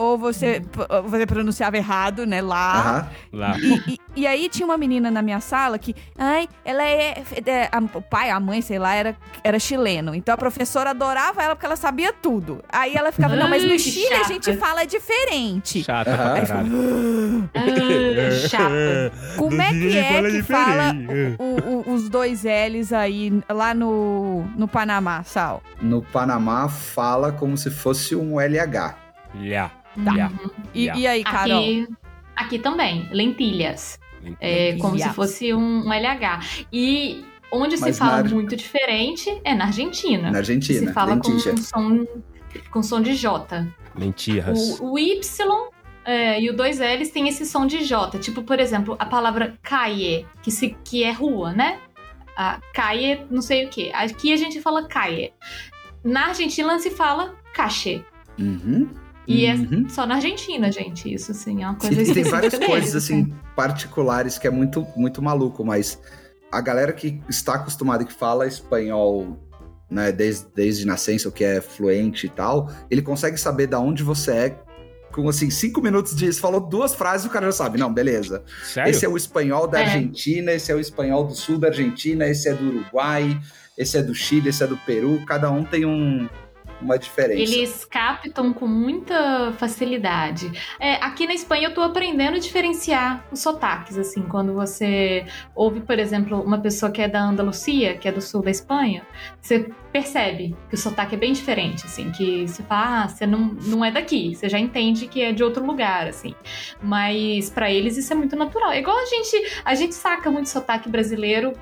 ou você, você pronunciava errado, né, lá. Lá. E, e- e aí tinha uma menina na minha sala que, ai, ela é, é- a- o pai, a mãe, sei lá, era, era chileno. Então a professora adorava ela porque ela sabia tudo. Aí ela ficava, não, mas no Chile a chata. gente fala diferente. Chata pra caralho. Ah, chata. [laughs] Como é que é Fala que fala o- o- os dois L's aí lá no, no Panamá, Sal? No Panamá fala como se fosse um LH. Lá. Tá. Lá. E, Yeah. e aí, Carol? Aqui, aqui também, lentilhas. É, como se Lentilhas. fosse um, um LH. E onde se Mas fala na- muito diferente é na Argentina. Na Argentina, se fala com lentilha. um som, com som de J. Lentilhas. O, o Y é, e o dois L's tem esse som de J. Tipo, por exemplo, a palavra calle, que, se, que é rua, né? A calle, não sei o quê. Aqui a gente fala calle. Na Argentina se fala cache. Uhum. E Uhum. é só na Argentina, gente. Isso, assim, é uma E coisa tem específica várias coisas assim particulares que é muito muito maluco, mas a galera que está acostumada e que fala espanhol, né, desde, desde nascença, o que é fluente e tal, ele consegue saber da onde você é com assim cinco minutos de você falou duas frases o cara já sabe, não, beleza. Sério? Esse é o espanhol da É. Argentina, esse é o espanhol do sul da Argentina, esse é do Uruguai, esse é do Chile, esse é do Peru, cada um tem um, uma diferença. Eles captam com muita facilidade. É, aqui na Espanha eu tô aprendendo a diferenciar os sotaques, assim, quando você ouve, por exemplo, uma pessoa que é da Andalucia, que é do sul da Espanha, você percebe que o sotaque é bem diferente, assim, que você fala, ah, você não, não é daqui, você já entende que é de outro lugar, assim. Mas pra eles isso é muito natural. É igual a gente, a gente saca muito sotaque brasileiro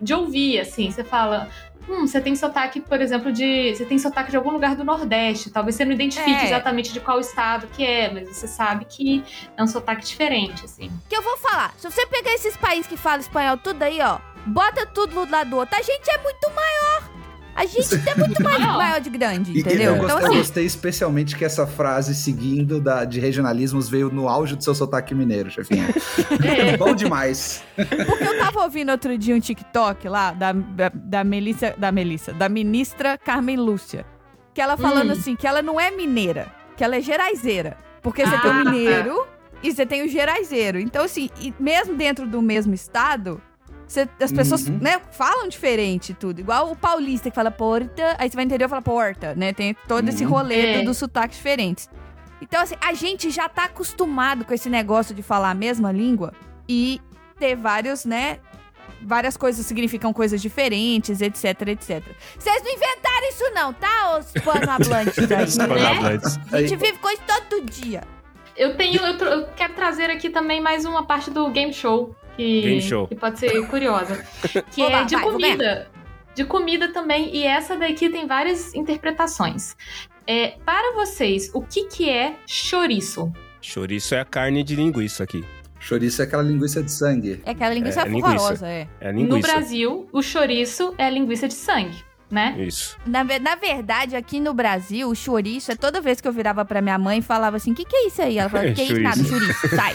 de ouvir, assim, você fala, Hum, você tem sotaque, por exemplo, de. Você tem sotaque de algum lugar do Nordeste. Talvez você não identifique É. exatamente de qual estado que é, mas você sabe que é um sotaque diferente, assim. Que eu vou falar, se você pegar esses países que falam espanhol tudo aí, ó, bota tudo do lado do outro, a gente é muito maior. A gente é muito mais [laughs] maior de grande, E- e entendeu? eu, Então, gostei, eu assim, gostei especialmente que essa frase seguindo da, de regionalismos veio no auge do seu sotaque mineiro, chefinha. [laughs] É. Bom demais. porque eu tava ouvindo outro dia um TikTok lá da, da, da Melissa, da Melissa, da ministra Carmen Lúcia, que ela falando Hum. assim, que ela não é mineira, que ela é geraizeira. Porque você Ah. tem o mineiro e você tem o geraizeiro. Então, assim, e mesmo dentro do mesmo estado, você- as pessoas, Uhum. né, falam diferente tudo. Igual o paulista que fala porta, aí você vai no interior e fala porta, né? Tem todo esse Uhum. rolê É. dos sotaques diferentes. Então, assim, a gente já tá acostumado com esse negócio de falar a mesma língua e ter vários, né, várias coisas significam coisas diferentes, etc, etc. Vocês não inventaram isso não, tá, os [laughs] aí? Hispanohablantes. A gente vive com isso todo dia. Eu tenho. Eu, eu quero trazer aqui também mais uma parte do game show. Que, que pode ser curiosa. [laughs] Que Oba, é de vai, comida. De comida também. E essa daqui tem várias interpretações. É, para vocês, o que, que é chouriço? Chouriço é a carne de linguiça aqui. Chouriço é aquela linguiça de sangue. É aquela linguiça É, é linguiça. horrorosa, é. É a No linguiça. Brasil, o chouriço é a linguiça de sangue, né? Isso. Na, na verdade, aqui no Brasil, o chouriço é toda vez que eu virava pra minha mãe e falava assim: o que, que é isso aí? Ela falava: [laughs] que é isso? Nada, chouriço, sai.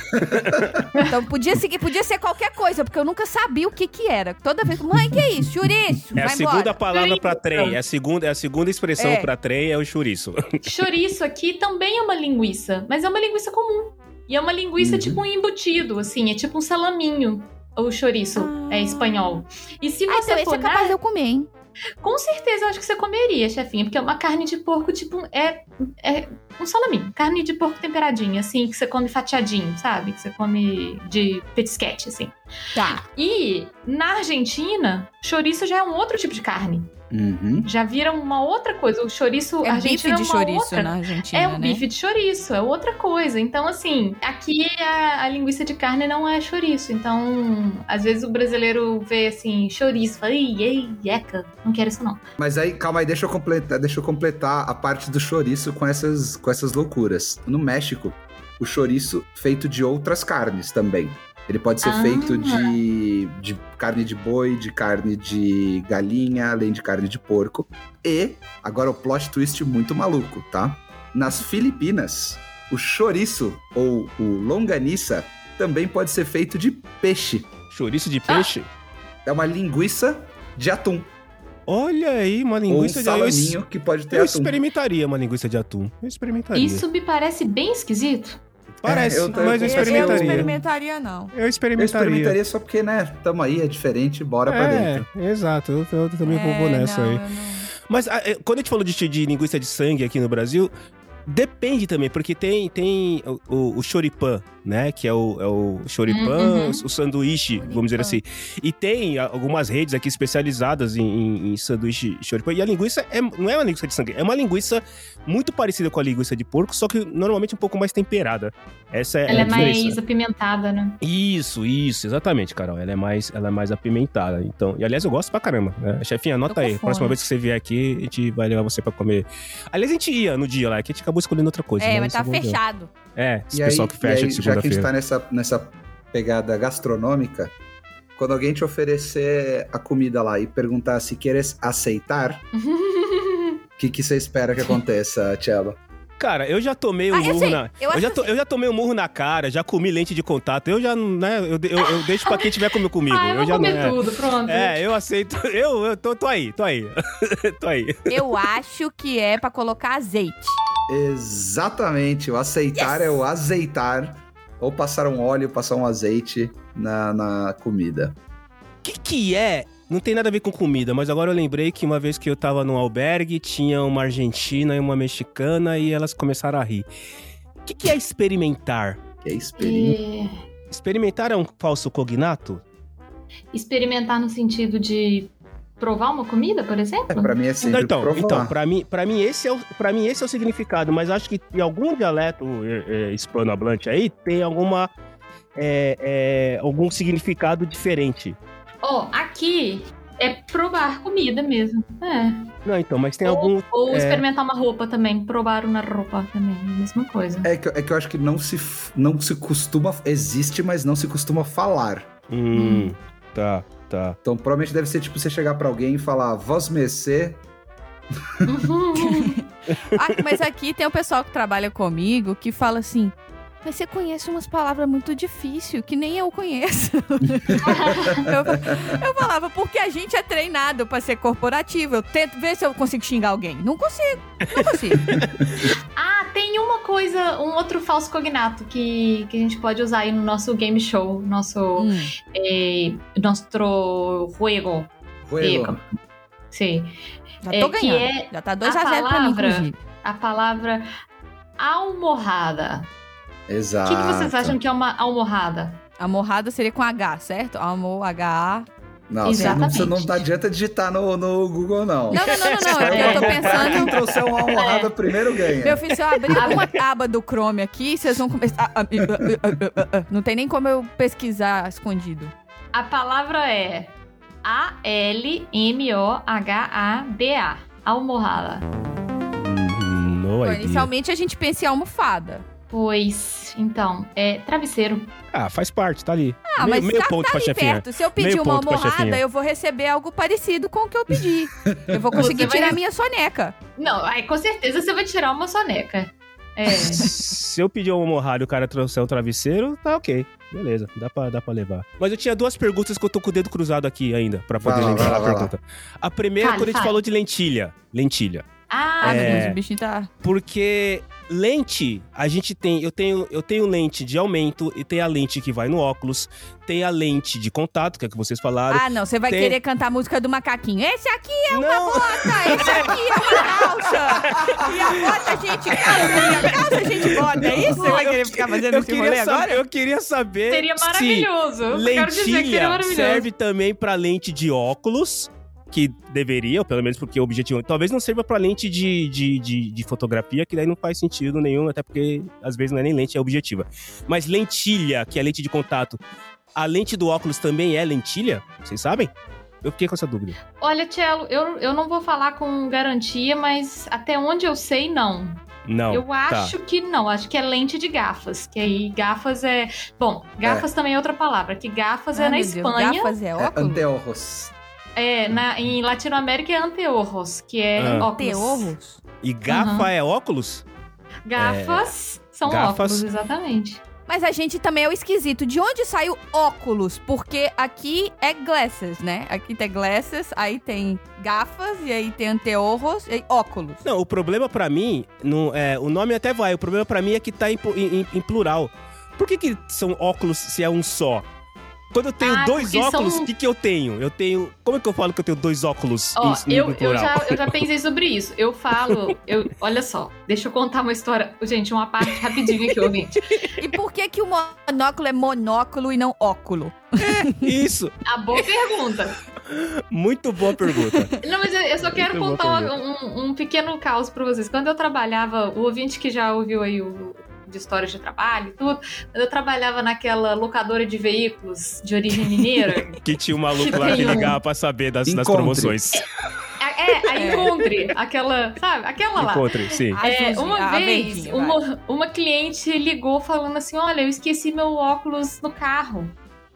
[laughs] então podia, seguir, podia ser qualquer coisa, porque eu nunca sabia o que que era. Toda vez, mãe, que é isso? Chouriço, É a segunda embora. palavra pra trem. É a segunda, é a segunda expressão É. pra trem, é o chouriço. [laughs] Chouriço aqui também é uma linguiça, mas é uma linguiça comum. E é uma linguiça Uhum. tipo um embutido, assim, é tipo um salaminho. O chouriço Ah. é espanhol. E se Ah, você então esse for é capaz de eu comer, hein? Com certeza eu acho que você comeria, chefinha, porque é uma carne de porco, tipo, é, é um salaminho. Carne de porco temperadinha, assim, que você come fatiadinho, sabe? Que você come de petisquete, assim. Tá. E na Argentina, chouriço já é um outro tipo de carne. Uhum. Já vira uma outra coisa. O chouriço É bife argentino de é uma chouriço outra. na Argentina, É né? o bife de chouriço, é outra coisa. Então, assim, aqui a, a linguiça de carne não é chouriço. Então, às vezes o brasileiro vê assim, chouriço, fala, ei, ei, eca, não quero isso não. Mas aí, calma aí, deixa eu completar, deixa eu completar a parte do chouriço com essas, com essas loucuras. No México, o chouriço feito de outras carnes também. Ele pode ser Ah. feito de, de carne de boi, de carne de galinha, além de carne de porco. E, agora o plot twist muito maluco, tá? Nas Filipinas, o chouriço ou o longaniça também pode ser feito de peixe. Chouriço de Ah. peixe? É uma linguiça de atum. Olha aí, uma ou um linguiça de eu, salaminho que pode ter eu atum. experimentaria uma linguiça de atum. Eu experimentaria. Isso me parece bem esquisito. Parece, É, eu mas eu eu- Eu não experimentaria. experimentaria, não. Eu Eu experimentaria. experimentaria só porque, né, tamo aí, é diferente, bora pra É, dentro. exato. Eu, também vou- vou É, nessa não, aí. não- Mas ah, é, quando a gente falou de, de linguiça de sangue aqui no Brasil, depende também, porque tem, tem o, o, o choripan, né? Que é o, é o choripan, Uhum. o sanduíche, vamos dizer assim. E tem algumas redes aqui especializadas em, em, em sanduíche choripan. E a linguiça é, não é uma linguiça de sangue, é uma linguiça muito parecida com a linguiça de porco, só que normalmente um pouco mais temperada. Essa é, Ela é mais apimentada, né? Isso, isso, exatamente, Carol. Ela é mais, ela é mais apimentada. Então, e aliás, eu gosto pra caramba. Né? Chefinha, anota aí. Próxima fome. vez que você vier aqui, a gente vai levar você pra comer. Aliás, a gente ia no dia lá, que a gente acabou escolhendo outra coisa. É, né? mas tá fechado. É, esse E pessoal aí, que fecha aí, de já que a gente segunda-feira. tá nessa, nessa pegada gastronômica, quando alguém te oferecer a comida lá e perguntar se queres aceitar, o [laughs] que, que você espera que aconteça, Tchelo? Cara, eu já tomei um Ah, murro sei. na. Eu Eu, já to- eu já tomei um murro na cara, já comi lente de contato. Eu já, né? Eu, eu, eu [laughs] deixo pra quem tiver comigo. comigo. ah, eu eu já comer não. É, tudo, pronto. é, eu aceito. [laughs] Eu, eu tô, tô aí, tô aí. tô aí. Eu acho que é pra colocar azeite. Exatamente, o aceitar é o azeitar, ou passar um óleo, passar um azeite na, na comida. O que, que é? Não tem nada a ver com comida, mas agora eu lembrei que uma vez que eu tava num albergue, tinha uma argentina e uma mexicana e elas começaram a rir. O que, que é experimentar? Que é experiência. E Experimentar é um falso cognato? experimentar no sentido de provar uma comida, por exemplo? É, pra mim é sempre então, provar. então para mim, para mim esse é o, para mim esse é o significado, mas acho que em algum dialeto é, é, hispanohablante aí tem alguma é, é, algum significado diferente. Ó, aqui é provar comida mesmo. É. Não, então, mas tem ou algum ou é. experimentar uma roupa também. Provar uma roupa também. A mesma coisa. É que, é que eu acho que não se, não se costuma. Existe, mas não se costuma falar. Hum, tá, tá. Então provavelmente deve ser tipo você chegar pra alguém e falar, vós mercê. Uhum. [laughs] Ah, mas aqui tem o pessoal que trabalha comigo que fala assim. Mas você conhece umas palavras muito difíceis que nem eu conheço. [laughs] eu, eu falava, porque a gente é treinado pra ser corporativo. Eu tento ver se eu consigo xingar alguém. Não consigo. Não consigo. [laughs] ah, tem uma coisa, um outro falso cognato que, que a gente pode usar aí no nosso game show, nosso, Hum. eh, nosso juego. Ruelo. Sim. Já É, tô que ganhando. é Já tá 2 a a 0 pra mim, palavra- inclusive. A palavra almorrada. O Exato. que, que vocês acham que é uma almorrada? A morrada seria com H, certo? Amor, H-A. Não, você não, Exatamente. você não adianta digitar no, no Google, não. Não, não, não, não, não. É [laughs] eu tô Quem pensando. trouxer uma honrada primeiro ganha. Meu filho, se eu abrir uma aba do Chrome aqui, vocês vão começar. Ah, ah, ah, ah, ah, ah, ah. Não tem nem como eu pesquisar escondido. A palavra é A-L-M-O-H-A-D-A. Almorrada. Hum, Bom, idea. inicialmente a gente pensa em almofada. Pois, então, é travesseiro. Ah, faz parte, tá ali. Ah, meio, mas meio tá, ponto tá pra ali chefinha. perto. Se eu pedir Meio uma almofada, eu vou receber algo parecido com o que eu pedi. Eu vou conseguir vai- tirar minha soneca. Não, aí com certeza você vai tirar uma soneca. É. [laughs] Se eu pedir uma morrada e o cara trouxer um travesseiro, tá ok. Beleza, dá pra, dá pra levar. Mas eu tinha duas perguntas que eu tô com o dedo cruzado aqui ainda, pra poder Vai lembrar lá, a lá. pergunta. A primeira, Fale, quando a gente fale. falou de lentilha. Lentilha. Ah, meu É. Deus, o bichinho tá. Porque lente, a gente tem, eu tenho, eu tenho lente de aumento e tem a lente que vai no óculos, tem a lente de contato, que é o que vocês falaram. Ah, não, você vai Tem- querer cantar a música do macaquinho. Esse aqui é uma Não. bota, esse aqui é uma calça. E a bota a gente calça, e a calça a gente bota. É isso? Você vai querer ficar fazendo eu esse rolê queria agora? saber, eu queria saber seria se maravilhoso. Eu quero dizer que seria lentilha maravilhoso. serve também pra lente de óculos, que deveria, ou pelo menos porque o objetivo. Talvez não sirva pra lente de, de, de, de fotografia, que daí não faz sentido nenhum, até porque às vezes não é nem lente, é objetiva. Mas lentilha, que é lente de contato, a lente do óculos também é lentilha? Vocês sabem? Eu fiquei com essa dúvida. Olha, Tchelo, eu, eu não vou falar com garantia, mas até onde eu sei, não. Não. eu tá. acho que não. Acho que é lente de gafas. Que aí gafas é. Bom, gafas também é outra palavra. Que gafas é Ai, na meu Deus, Espanha. Gafas é É óculos? anteojos. É, na, em Latinoamérica é anteojos, que é Ah. óculos. Teorros? E gafa é óculos? Gafas são Gafas. óculos, exatamente. Mas a gente também é o esquisito. De onde saiu óculos? Porque aqui é glasses, né? Aqui tem glasses, aí tem gafas, e aí tem anteorros e óculos. Não, o problema pra mim, não, é, o nome até vai, o problema pra mim é que tá em, em- em plural. Por que, que são óculos se é um só? Quando eu tenho Ah, dois óculos, o são- que, que eu tenho? Eu tenho. Como é que eu falo que eu tenho dois óculos Ó, em, em eu, eu, já, eu já [laughs] pensei sobre isso. Eu falo, eu, olha só, deixa eu contar uma história. Gente, uma parte rapidinho aqui, ouvinte. E por que que o monóculo é monóculo e não óculo? Isso! A [laughs] boa pergunta. Muito boa pergunta. Não, mas eu, eu só quero Muito contar um, um pequeno caos pra vocês. Quando eu trabalhava, o ouvinte que já ouviu aí o de histórias de trabalho e tudo, quando eu trabalhava naquela locadora de veículos de origem mineira, [laughs] que tinha um maluco lá que um- ligava pra saber das, das promoções. a- é, a Encontre, aquela, sabe, aquela lá. Encontre, sim. É, uma vez, uma, uma cliente ligou falando assim: Olha, eu esqueci meu óculos no carro.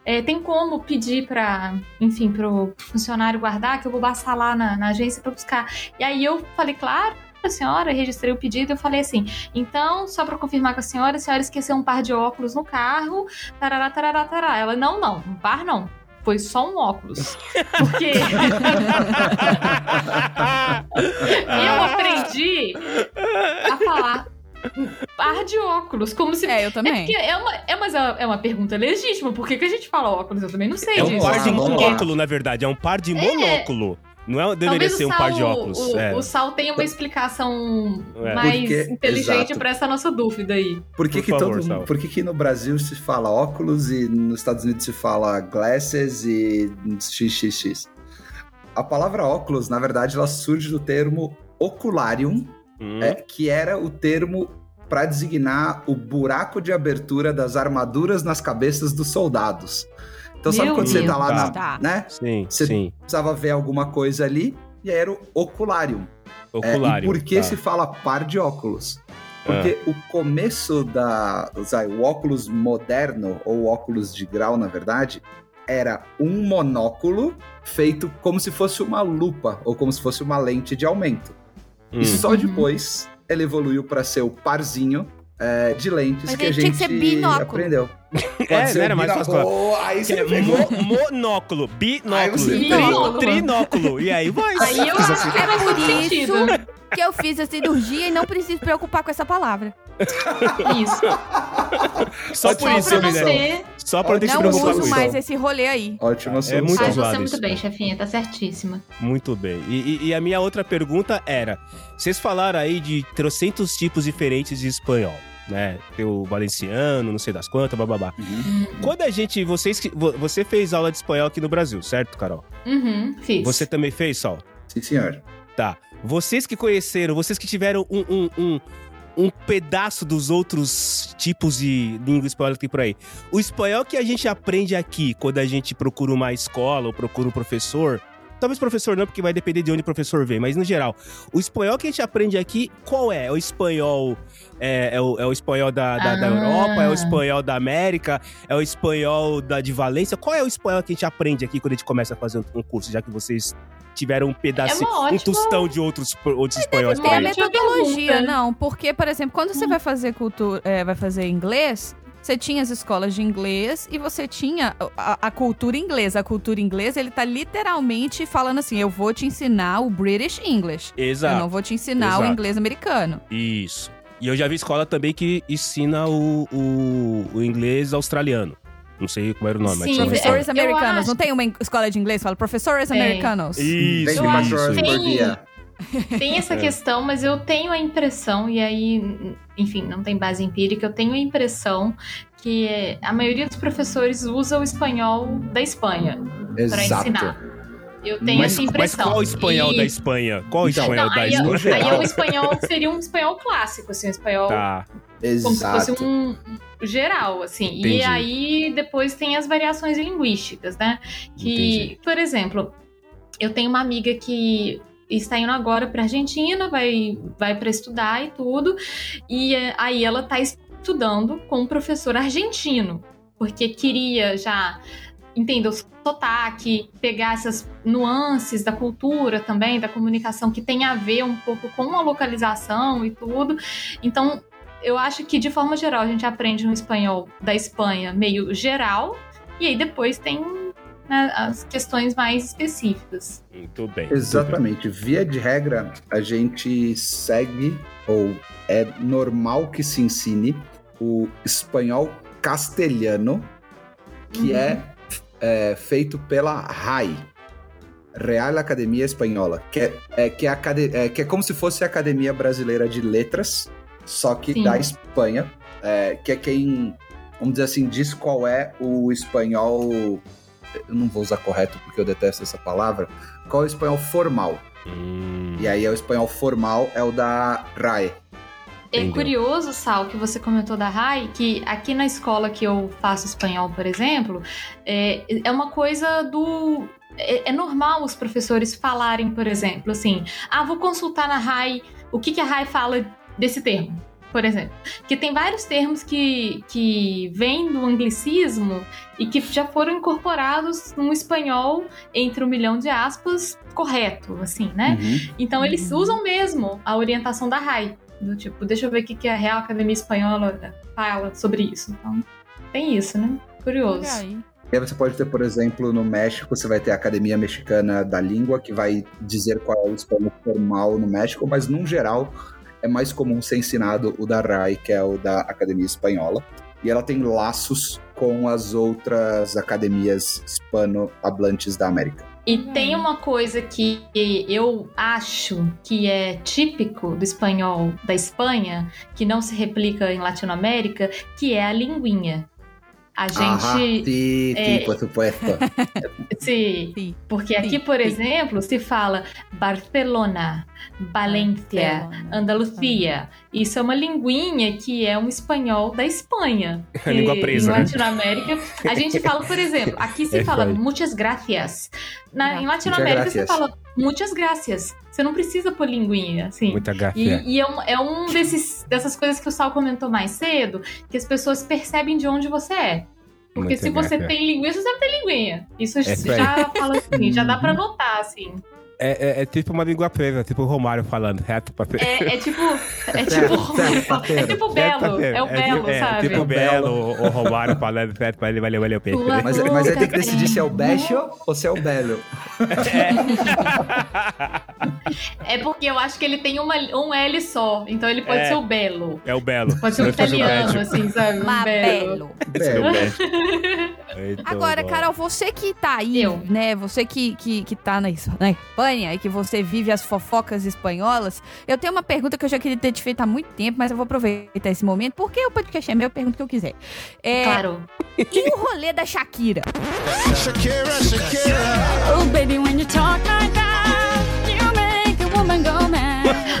É, tem como pedir pra, enfim, pro funcionário guardar, que eu vou passar lá na, na agência pra buscar. E aí eu falei, claro, a senhora, registrei o pedido, eu falei assim, então, só pra confirmar com a senhora, a senhora esqueceu um par de óculos no carro, tarará, tarará, tarará. Ela, não, não, um par não. Foi só um óculos. [laughs] Porque [laughs] eu aprendi a falar um par de óculos, como se. É, eu É, também. porque é uma, é, mas é é uma pergunta legítima. Por que, que a gente fala óculos? Eu também não sei É um disso. par de lá. monóculo, na verdade. É um par de monóculo. Não é, deveria Talvez ser o um par de Sal- óculos. O, é. o Sal tenha uma explicação É. mais Porque- inteligente pra essa nossa dúvida aí. Por que, Por que, favor, todo, Sal. por que, que no Brasil se fala óculos e nos Estados Unidos se fala glasses e xxx? A palavra óculos, na verdade, ela surge do termo ocularium, Hum. é, que era o termo para designar o buraco de abertura das armaduras nas cabeças dos soldados. Então, sabe Meu quando você Deus. tá lá na. Tá. né? Sim, Você sim. precisava ver alguma coisa ali, e aí era o ocularium. É, Oculário. e por que tá. se fala par de óculos? Porque o começo da. sabe, o óculos moderno, ou óculos de grau, na verdade, era um monóculo feito como se fosse uma lupa, ou como se fosse uma lente de aumento. Hum. E só Uhum. depois ele evoluiu para ser o parzinho é, de lentes Mas que a ele tinha gente que ser binóculo. aprendeu. [laughs] É, ser não era mais fácil falar. Oh, aí você é pegou. mo- monóculo, binóculo, Aí você tri- trinóculo. E aí vai. Aí eu [laughs] acho que faz por isso. Que eu fiz a cirurgia e não preciso preocupar com essa palavra. Isso. Só por Ótima isso, Só pra não ter. Só pra ter Não uso mais esse rolê aí. Ótima É solução. muito Faz zoado você muito isso. bem, chefinha. Tá certíssima. Muito bem. E, e- e a minha outra pergunta era: vocês falaram aí de trocentos tipos diferentes de espanhol. né? Tem o valenciano, não sei das quantas, bababá. Uhum. Quando a gente, vocês, você fez aula de espanhol aqui no Brasil, certo, Carol? Uhum, fiz. Você também fez, Sol? Sim, senhor. Tá. Vocês que conheceram, vocês que tiveram um, um, um, um pedaço dos outros tipos de língua espanhola que tem por aí. O espanhol que a gente aprende aqui, quando a gente procura uma escola ou procura um professor. Talvez professor não, porque vai depender de onde o professor vem, mas no geral, o espanhol que a gente aprende aqui, qual é? É o espanhol. É, é o, é o espanhol da, da, da Ah. Europa? É o espanhol da América? É o espanhol da, de Valência? Qual é o espanhol que a gente aprende aqui quando a gente começa a fazer um curso, já que vocês tiveram um pedacinho, uma um ótima- tostão de outros, outros espanhóis por Tem a metodologia, não. Porque, por exemplo, quando você vai fazer cultura, é, vai fazer inglês, você tinha as escolas de inglês e você tinha a, a cultura inglesa. A cultura inglesa, ele tá literalmente falando assim: eu vou te ensinar o British English. Eu Exato. não vou te ensinar o Exato. inglês americano. Isso. E eu já vi escola também que ensina o, o, o inglês australiano. Não sei como era o nome, mas Sim, escola. Professores americanos. acho- Não tem uma escola de inglês que fala professores Tem. americanos? Isso, 24 isso, Tem-. [laughs] Tem essa É. questão, mas eu tenho a impressão, e aí, enfim, não tem base empírica, eu tenho a impressão que a maioria dos professores usa o espanhol da Espanha para ensinar. Eu tenho Mas, essa mas impressão. qual o espanhol E- da Espanha? Qual o Então, espanhol Não, da aí, Espanha? Aí o espanhol seria um espanhol clássico, assim, um espanhol Tá. como se fosse Exato. um geral, assim. Entendi. E aí depois tem as variações linguísticas, né? Que, Entendi. por exemplo, eu tenho uma amiga que está indo agora para Argentina, vai vai para estudar e tudo, e eh, aí ela tá estudando com um professor argentino, porque queria já entender o sotaque, pegar essas nuances da cultura também, da comunicação que tem a ver um pouco com a localização e tudo. Então, eu acho que de forma geral a gente aprende um espanhol da Espanha meio geral, e aí depois tem né, as questões mais específicas. Muito bem. muito Exatamente. Via de regra, a gente segue, ou é normal que se ensine, o espanhol castelhano, que Uhum. é, é, feito pela RAI. Real Academia Espanhola, que é, é, que, é é, que é como se fosse a Academia Brasileira de Letras, só que Sim. da Espanha, é, que é quem, vamos dizer assim, diz qual é o espanhol. Eu não vou usar correto porque eu detesto essa palavra. Qual é o espanhol formal? Hum, E aí, o espanhol formal é o da RAE. É Entendeu. curioso, Sal, que você comentou da RAI, que aqui na escola que eu faço espanhol, por exemplo, é, é uma coisa do. É, é normal os professores falarem, por exemplo, assim, ah, vou consultar na RAI o que, que a RAI fala desse termo, por exemplo. Que tem vários termos que, que vêm do anglicismo e que já foram incorporados no espanhol entre um milhão de aspas correto, assim, né? Uhum. Então eles usam mesmo a orientação da RAI. Do tipo, deixa eu ver o que que a Real Academia Espanhola fala sobre isso. Então, tem isso, né? Curioso. E aí você pode ter, por exemplo, no México, você vai ter a Academia Mexicana da Língua, que vai dizer qual é o espanhol formal no México, mas, num geral, é mais comum ser ensinado o da RAI, que é o da Academia Espanhola. E ela tem laços com as outras academias hispano-hablantes da América. E tem uma coisa que eu acho que é típico do espanhol da Espanha, que não se replica em Latinoamérica, que é a linguinha. A Ahá, gente. sim, é- sim, por supuesto. [laughs] Sim. porque aqui, por sim. exemplo, se fala Barcelona, Valência, Barcelona. Andalucia. Isso é uma linguinha que é um espanhol da Espanha. [laughs] A língua presa, Em né? Latinoamérica, a gente fala, por exemplo, aqui se [laughs] É fala muitas gracias. Na, em Muchas Latinoamérica você gracias. fala muitas gracias. Você não precisa pôr linguinha, assim. Muita gafe. E, e é um, é um desses, dessas coisas que o Sal comentou mais cedo, que as pessoas percebem de onde você é. Porque Muita se você gafe. tem linguinha, você não tem linguinha. Isso aí. já fala assim, já dá pra notar, assim. É, é- é tipo uma língua presa, tipo o Romário falando, reto pra frente. É, é tipo. É tipo. É tipo belo. É o belo, é, sabe? Tipo belo, o, Romário falando reto pra ele, valeu, valeu, peixe. Mas, mas aí tem que decidir se é o Becho ou se é o Belo. [laughs] É porque eu acho que ele tem uma, um L só. Então ele pode É. ser o belo. É o belo. Pode ser um italiano, assim, sabe? Um belo. É Belo. [laughs] Agora, bom. Carol, você que tá aí, Eu. né? Você que, que, que tá na, Es- na Espanha, Espanha e que você vive as fofocas espanholas, eu tenho uma pergunta que eu já queria ter te feito há muito tempo, mas eu vou aproveitar esse momento, porque o podcast é meu, eu pergunto o que eu quiser. É, Claro. E o rolê da Shakira? Oh, baby, when you talk like that, you make a woman go.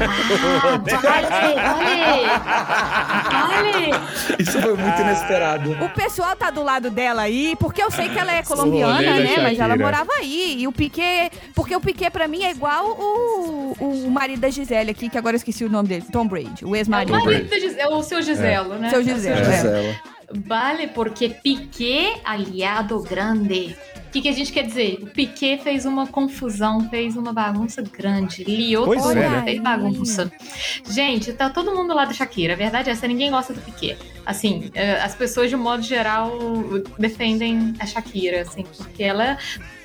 Ah, vale, vale. Vale. Isso foi muito inesperado. O pessoal tá do lado dela aí, porque eu sei que ela é colombiana, né? Mas ela morava aí. E o Piquet. Porque o Piquet, pra mim, é igual o, o marido da Gisele aqui, que agora eu esqueci o nome dele. Tom Brady, o É o ex-marido. marido da Gis- é o seu Giselo, né? Seu É o Giselo, seu é. Gisela. Vale, porque Piquet, aliado grande. O que, que a gente quer dizer? O Piquet fez uma confusão, fez uma bagunça grande. Liou Pois tudo, é, né? fez bagunça. Gente, tá todo mundo lá do Shakira. A verdade é essa, ninguém gosta do Piquet. Assim, eh, as pessoas, de um modo geral, defendem a Shakira, assim, porque ela,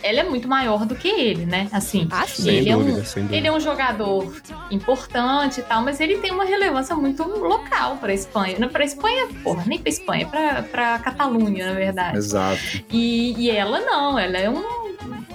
ela é muito maior do que ele, né? Assim, Ah, ele é um- dúvida, sem dúvida. ele é um jogador importante e tal, mas ele tem uma relevância muito local para Espanha. Não para Espanha, porra, nem para Espanha, para para Catalunha, na verdade. Exato. E, e ela não, ela é um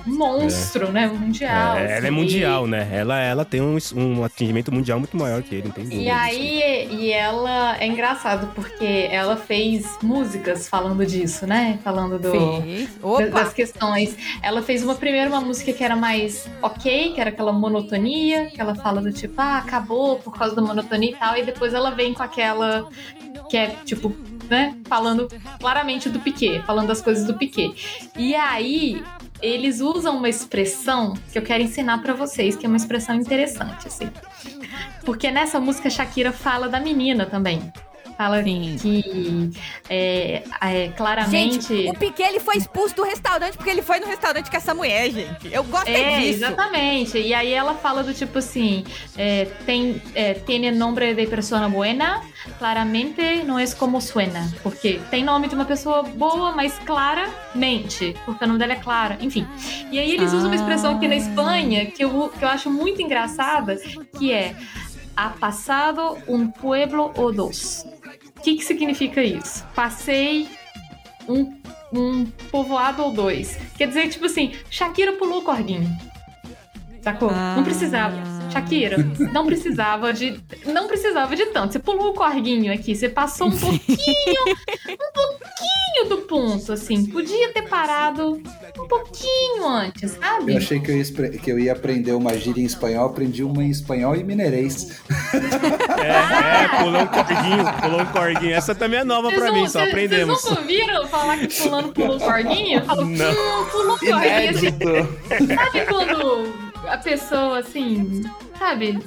monstro, né, mundial. É, ela assim, é mundial, né? Ela, ela tem um, um atingimento mundial muito maior que ele, não tem dúvida. E aí, e ela é engraçado porque ela fez músicas falando disso, né? Falando do Fez. da- Opa! das questões. Ela fez uma primeira uma música que era mais ok, que era aquela monotonia, que ela fala do tipo, ah, acabou por causa da monotonia e tal, e depois ela vem com aquela que é tipo, né, falando claramente do Piquet, falando das coisas do Piquet. E aí eles usam uma expressão que eu quero ensinar pra vocês, que é uma expressão interessante assim. Porque nessa música Shakira fala da menina também. Fala Sim. que é, é, claramente Gente, o Piquet ele foi expulso do restaurante porque ele foi no restaurante com essa mulher, gente. Eu gostei É, disso. exatamente. E aí ela fala do tipo assim, é, tem, é, tiene nombre de persona buena, claramente não é como suena. Porque tem nome de uma pessoa boa, mas claramente, porque o nome dela é Clara. Enfim. E aí eles usam uma expressão aqui na Espanha que eu, que eu acho muito engraçada, que é ha passado un pueblo o dos. O que, que significa isso? Passei um, um povoado ou dois. Quer dizer, tipo assim, Shakira pulou o corguinho. Sacou? Ah. Não precisava. Shakira, não precisava de. Não precisava de tanto. Você pulou o corguinho aqui, você passou um pouquinho. um pouquinho do ponto, assim. Podia ter parado um pouquinho antes, sabe? Eu achei que eu, ia, que eu ia aprender uma gíria em espanhol, aprendi uma em espanhol e mineirês. É, é, pulou um corguinho, pulou um corguinho. Essa também é nova pra Vocês mim, não- só vocês- aprendemos. Vocês nunca ouviram falar que fulano pulou o corguinho? Falou, Não. hum, pulou o corguinho. assim. Sabe quando a pessoa, assim, sabe?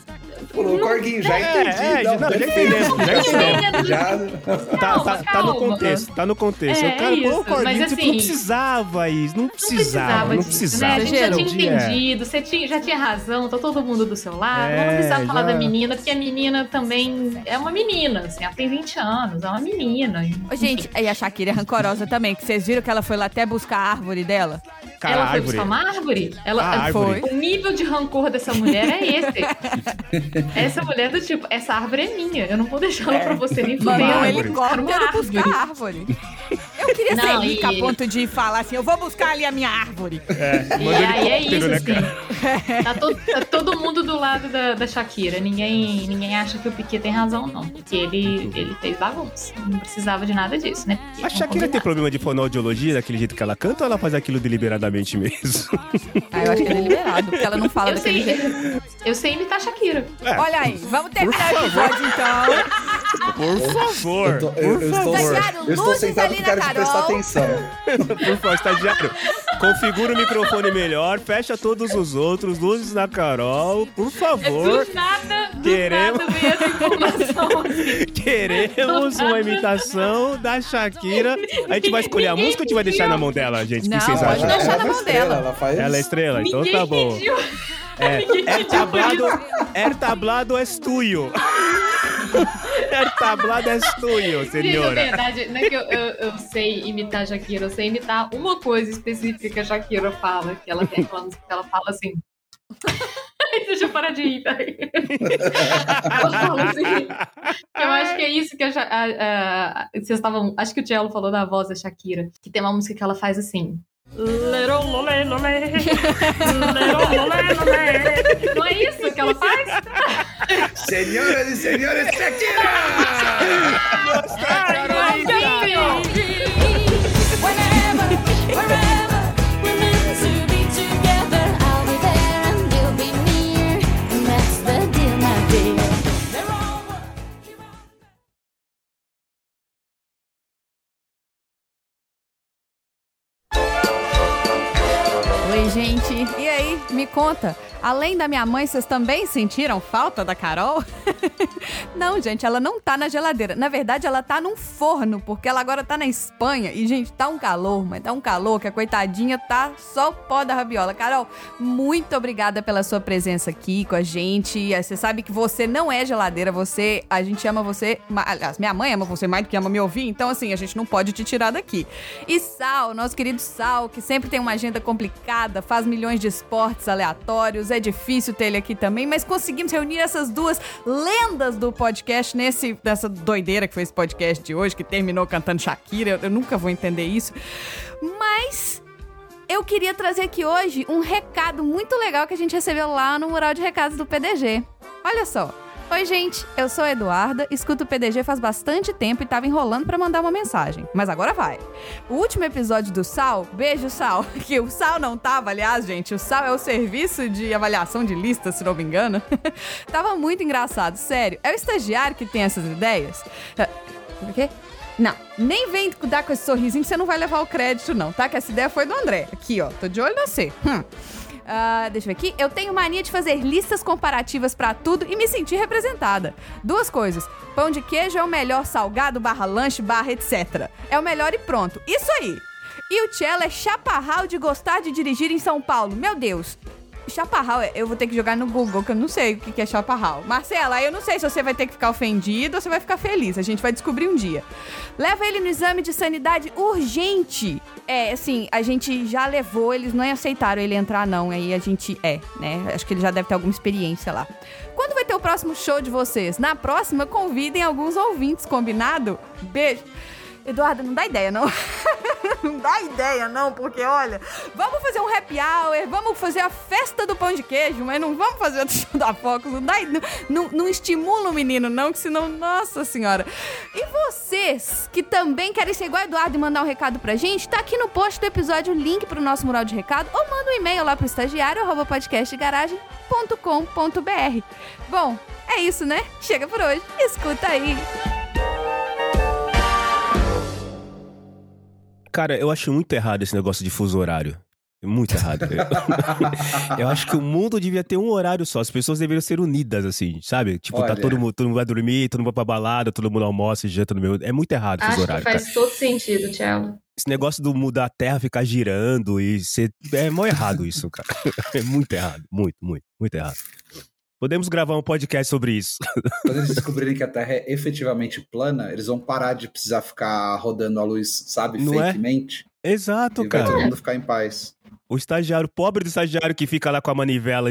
Pulou o corguinho, já É, entendi. é, não, não, já entendemos, já entendemos. Já, Tá, [laughs] Calma, tá, tá no contexto, tá no contexto. É, o cara é pulou o isso, corguinho, mas tipo, assim, não precisava isso, não Não precisava, precisava não precisava. né? A gente já tinha Exagero. entendido, você tinha, já tinha razão, tá todo mundo do seu lado. É, não precisava falar já. da menina, porque a menina também é uma menina, assim, ela tem 20 anos, é uma menina. Ô, gente, e a Shakira é rancorosa também, que vocês viram que ela foi lá até buscar a árvore dela? Cara, ela foi árvore. buscar uma árvore? Ela, A árvore. O nível de rancor dessa mulher é esse. [laughs] Essa mulher do tipo, essa árvore é minha, eu não vou deixar ela pra você nem Mandou um fudendo. árvore. helicóptero buscar a árvore. [laughs] Eu queria ser Não, rica e- a ponto de falar assim, eu vou buscar ali a minha árvore. É, E aí é helicóptero, isso, né, assim. cara? Tá, to- tá todo mundo do lado da, da Shakira. Ninguém, ninguém acha que o Piquet tem razão, não. Porque ele, ele fez bagunça. Não precisava de nada disso, né? Piquet? A Shakira tem problema de fonoaudiologia daquele jeito que ela canta ou ela faz aquilo deliberadamente mesmo? Ah, eu acho que é deliberado, porque ela não fala Eu daquele sei, jeito. eu sei imitar a Shakira. É, Olha aí, vamos terminar o episódio então. por favor, Eu, tô, eu, por eu estou, favor. Estagiário, eu estou luzes sentado ali na cara de prestar atenção. [laughs] Por favor, estagiário. Configura o microfone melhor, fecha todos os outros, luzes na Carol, por favor. Do nada, do Queremos- nada veio essa informação. [laughs] Queremos uma imitação da Shakira. A gente vai escolher a música ou a gente vai deixar na mão dela, gente? O Não, que vocês acham? deixar ela na é mão estrela, dela. Ela faz... Ela é estrela, então Ninguém tá bom. pediu. É, é pediu tablado, é tablado é tuyo. [laughs] É tablado é tuyo, Gente, senhora. verdade não é que eu, eu, eu sei imitar a Shakira, eu sei imitar uma coisa específica que a Shakira fala, que ela tem aquela música que ela fala assim. [laughs] Deixa eu parar de rir, peraí. Ela fala assim. Eu acho que é isso que a, a- a- vocês estavam. Acho que o Tielo falou da voz da Shakira, que tem uma música que ela faz assim. Little lole, lole. Little lole, lole. Não é isso que ela faz? Senhoras e senhores, Shakira! Whenever, wherever gente. E aí, me conta. Além da minha mãe, vocês também sentiram falta da Carol? [laughs] não, gente, ela não tá na geladeira. Na verdade, ela tá num forno, porque ela agora tá na Espanha. E, gente, tá um calor, mas tá um calor que a coitadinha tá só o pó da rabiola. Carol, muito obrigada pela sua presença aqui com a gente. Você sabe que você não é geladeira, você. A gente ama você. Aliás, minha mãe ama você mais do que ama me ouvir, então, assim, a gente não pode te tirar daqui. E Sal, nosso querido Sal, que sempre tem uma agenda complicada, faz milhões de esportes aleatórios, é difícil ter ele aqui também, mas conseguimos reunir essas duas lendas do podcast nesse nessa doideira que foi esse podcast de hoje, que terminou cantando Shakira. Eu, eu nunca vou entender isso. Mas eu queria trazer aqui hoje um recado muito legal que a gente recebeu lá no mural de recados do PDG. Olha só. Oi, gente, eu sou a Eduarda, escuto o PDG faz bastante tempo e tava enrolando pra mandar uma mensagem. Mas agora vai. O último episódio do Sal, beijo Sal, [laughs] que o Sal não tava, aliás, gente, o Sal é o serviço de avaliação de lista, se não me engano. [laughs] tava muito engraçado, sério. É o estagiário que tem essas ideias? Ah, O quê? Não, nem vem dar com esse sorrisinho que você não vai levar o crédito, não, tá? Que essa ideia foi do André. Aqui, ó, tô de olho na você. Hum. Ah, deixa eu ver aqui. Eu tenho mania de fazer listas comparativas pra tudo e me sentir representada. Duas coisas. Pão de queijo é o melhor salgado, barra lanche, barra etc. É o melhor e pronto. Isso aí. E o Cello é chaparral de gostar de dirigir em São Paulo. Meu Deus. Chaparral, eu vou ter que jogar no Google, que eu não sei o que que é chaparral. Marcela, eu não sei se você vai ter que ficar ofendido ou se vai ficar feliz. A gente vai descobrir um dia. Leva ele no exame de sanidade urgente. É, assim, a gente já levou, eles não aceitaram ele entrar, não. Aí a gente é, né? Acho que ele já deve ter alguma experiência lá. Quando vai ter o próximo show de vocês? Na próxima, convidem alguns ouvintes, combinado? Beijo. Eduardo, não dá ideia, não. [laughs] não dá ideia, não, porque olha, vamos fazer um happy hour, vamos fazer a festa do pão de queijo, mas não vamos fazer outro [laughs] show da Focus. Não, dá, não, não, estimula o menino, não, que senão, nossa senhora. E vocês que também querem ser igual Eduardo e mandar um recado pra gente, tá aqui no post do episódio o link pro nosso mural de recado ou manda um e-mail lá pro estagiário podcastgaragem.com.br. Bom, é isso, né? Chega por hoje. Escuta aí. Cara, eu acho muito errado esse negócio de fuso horário. Muito errado. [laughs] Eu, acho que o mundo devia ter um horário só. As pessoas deveriam ser unidas, assim, sabe? Tipo, tá Olha. todo mundo, todo mundo vai dormir, todo mundo vai pra balada, todo mundo almoça, janta no meu. É muito errado que horário. cara. faz todo sentido, Tchelo. Esse negócio do mudar a terra, ficar girando e ser. É mó errado isso, cara. [laughs] É muito errado. Muito, muito, muito errado. Podemos gravar um podcast sobre isso. [laughs] Quando eles descobrirem que a Terra é efetivamente plana, eles vão parar de precisar ficar rodando a luz, sabe, Não fakemente. É? Exato, e cara. Vai todo mundo ficar em paz. O estagiário, pobre do estagiário que fica lá com a manivela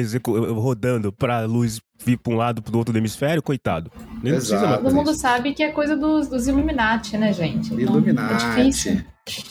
rodando pra luz vir pra um lado pro outro do hemisfério, coitado. Nem Exato. precisa Todo mundo sabe que é coisa dos, dos Illuminati, né, gente? Então, Illuminati. É difícil. Aqui,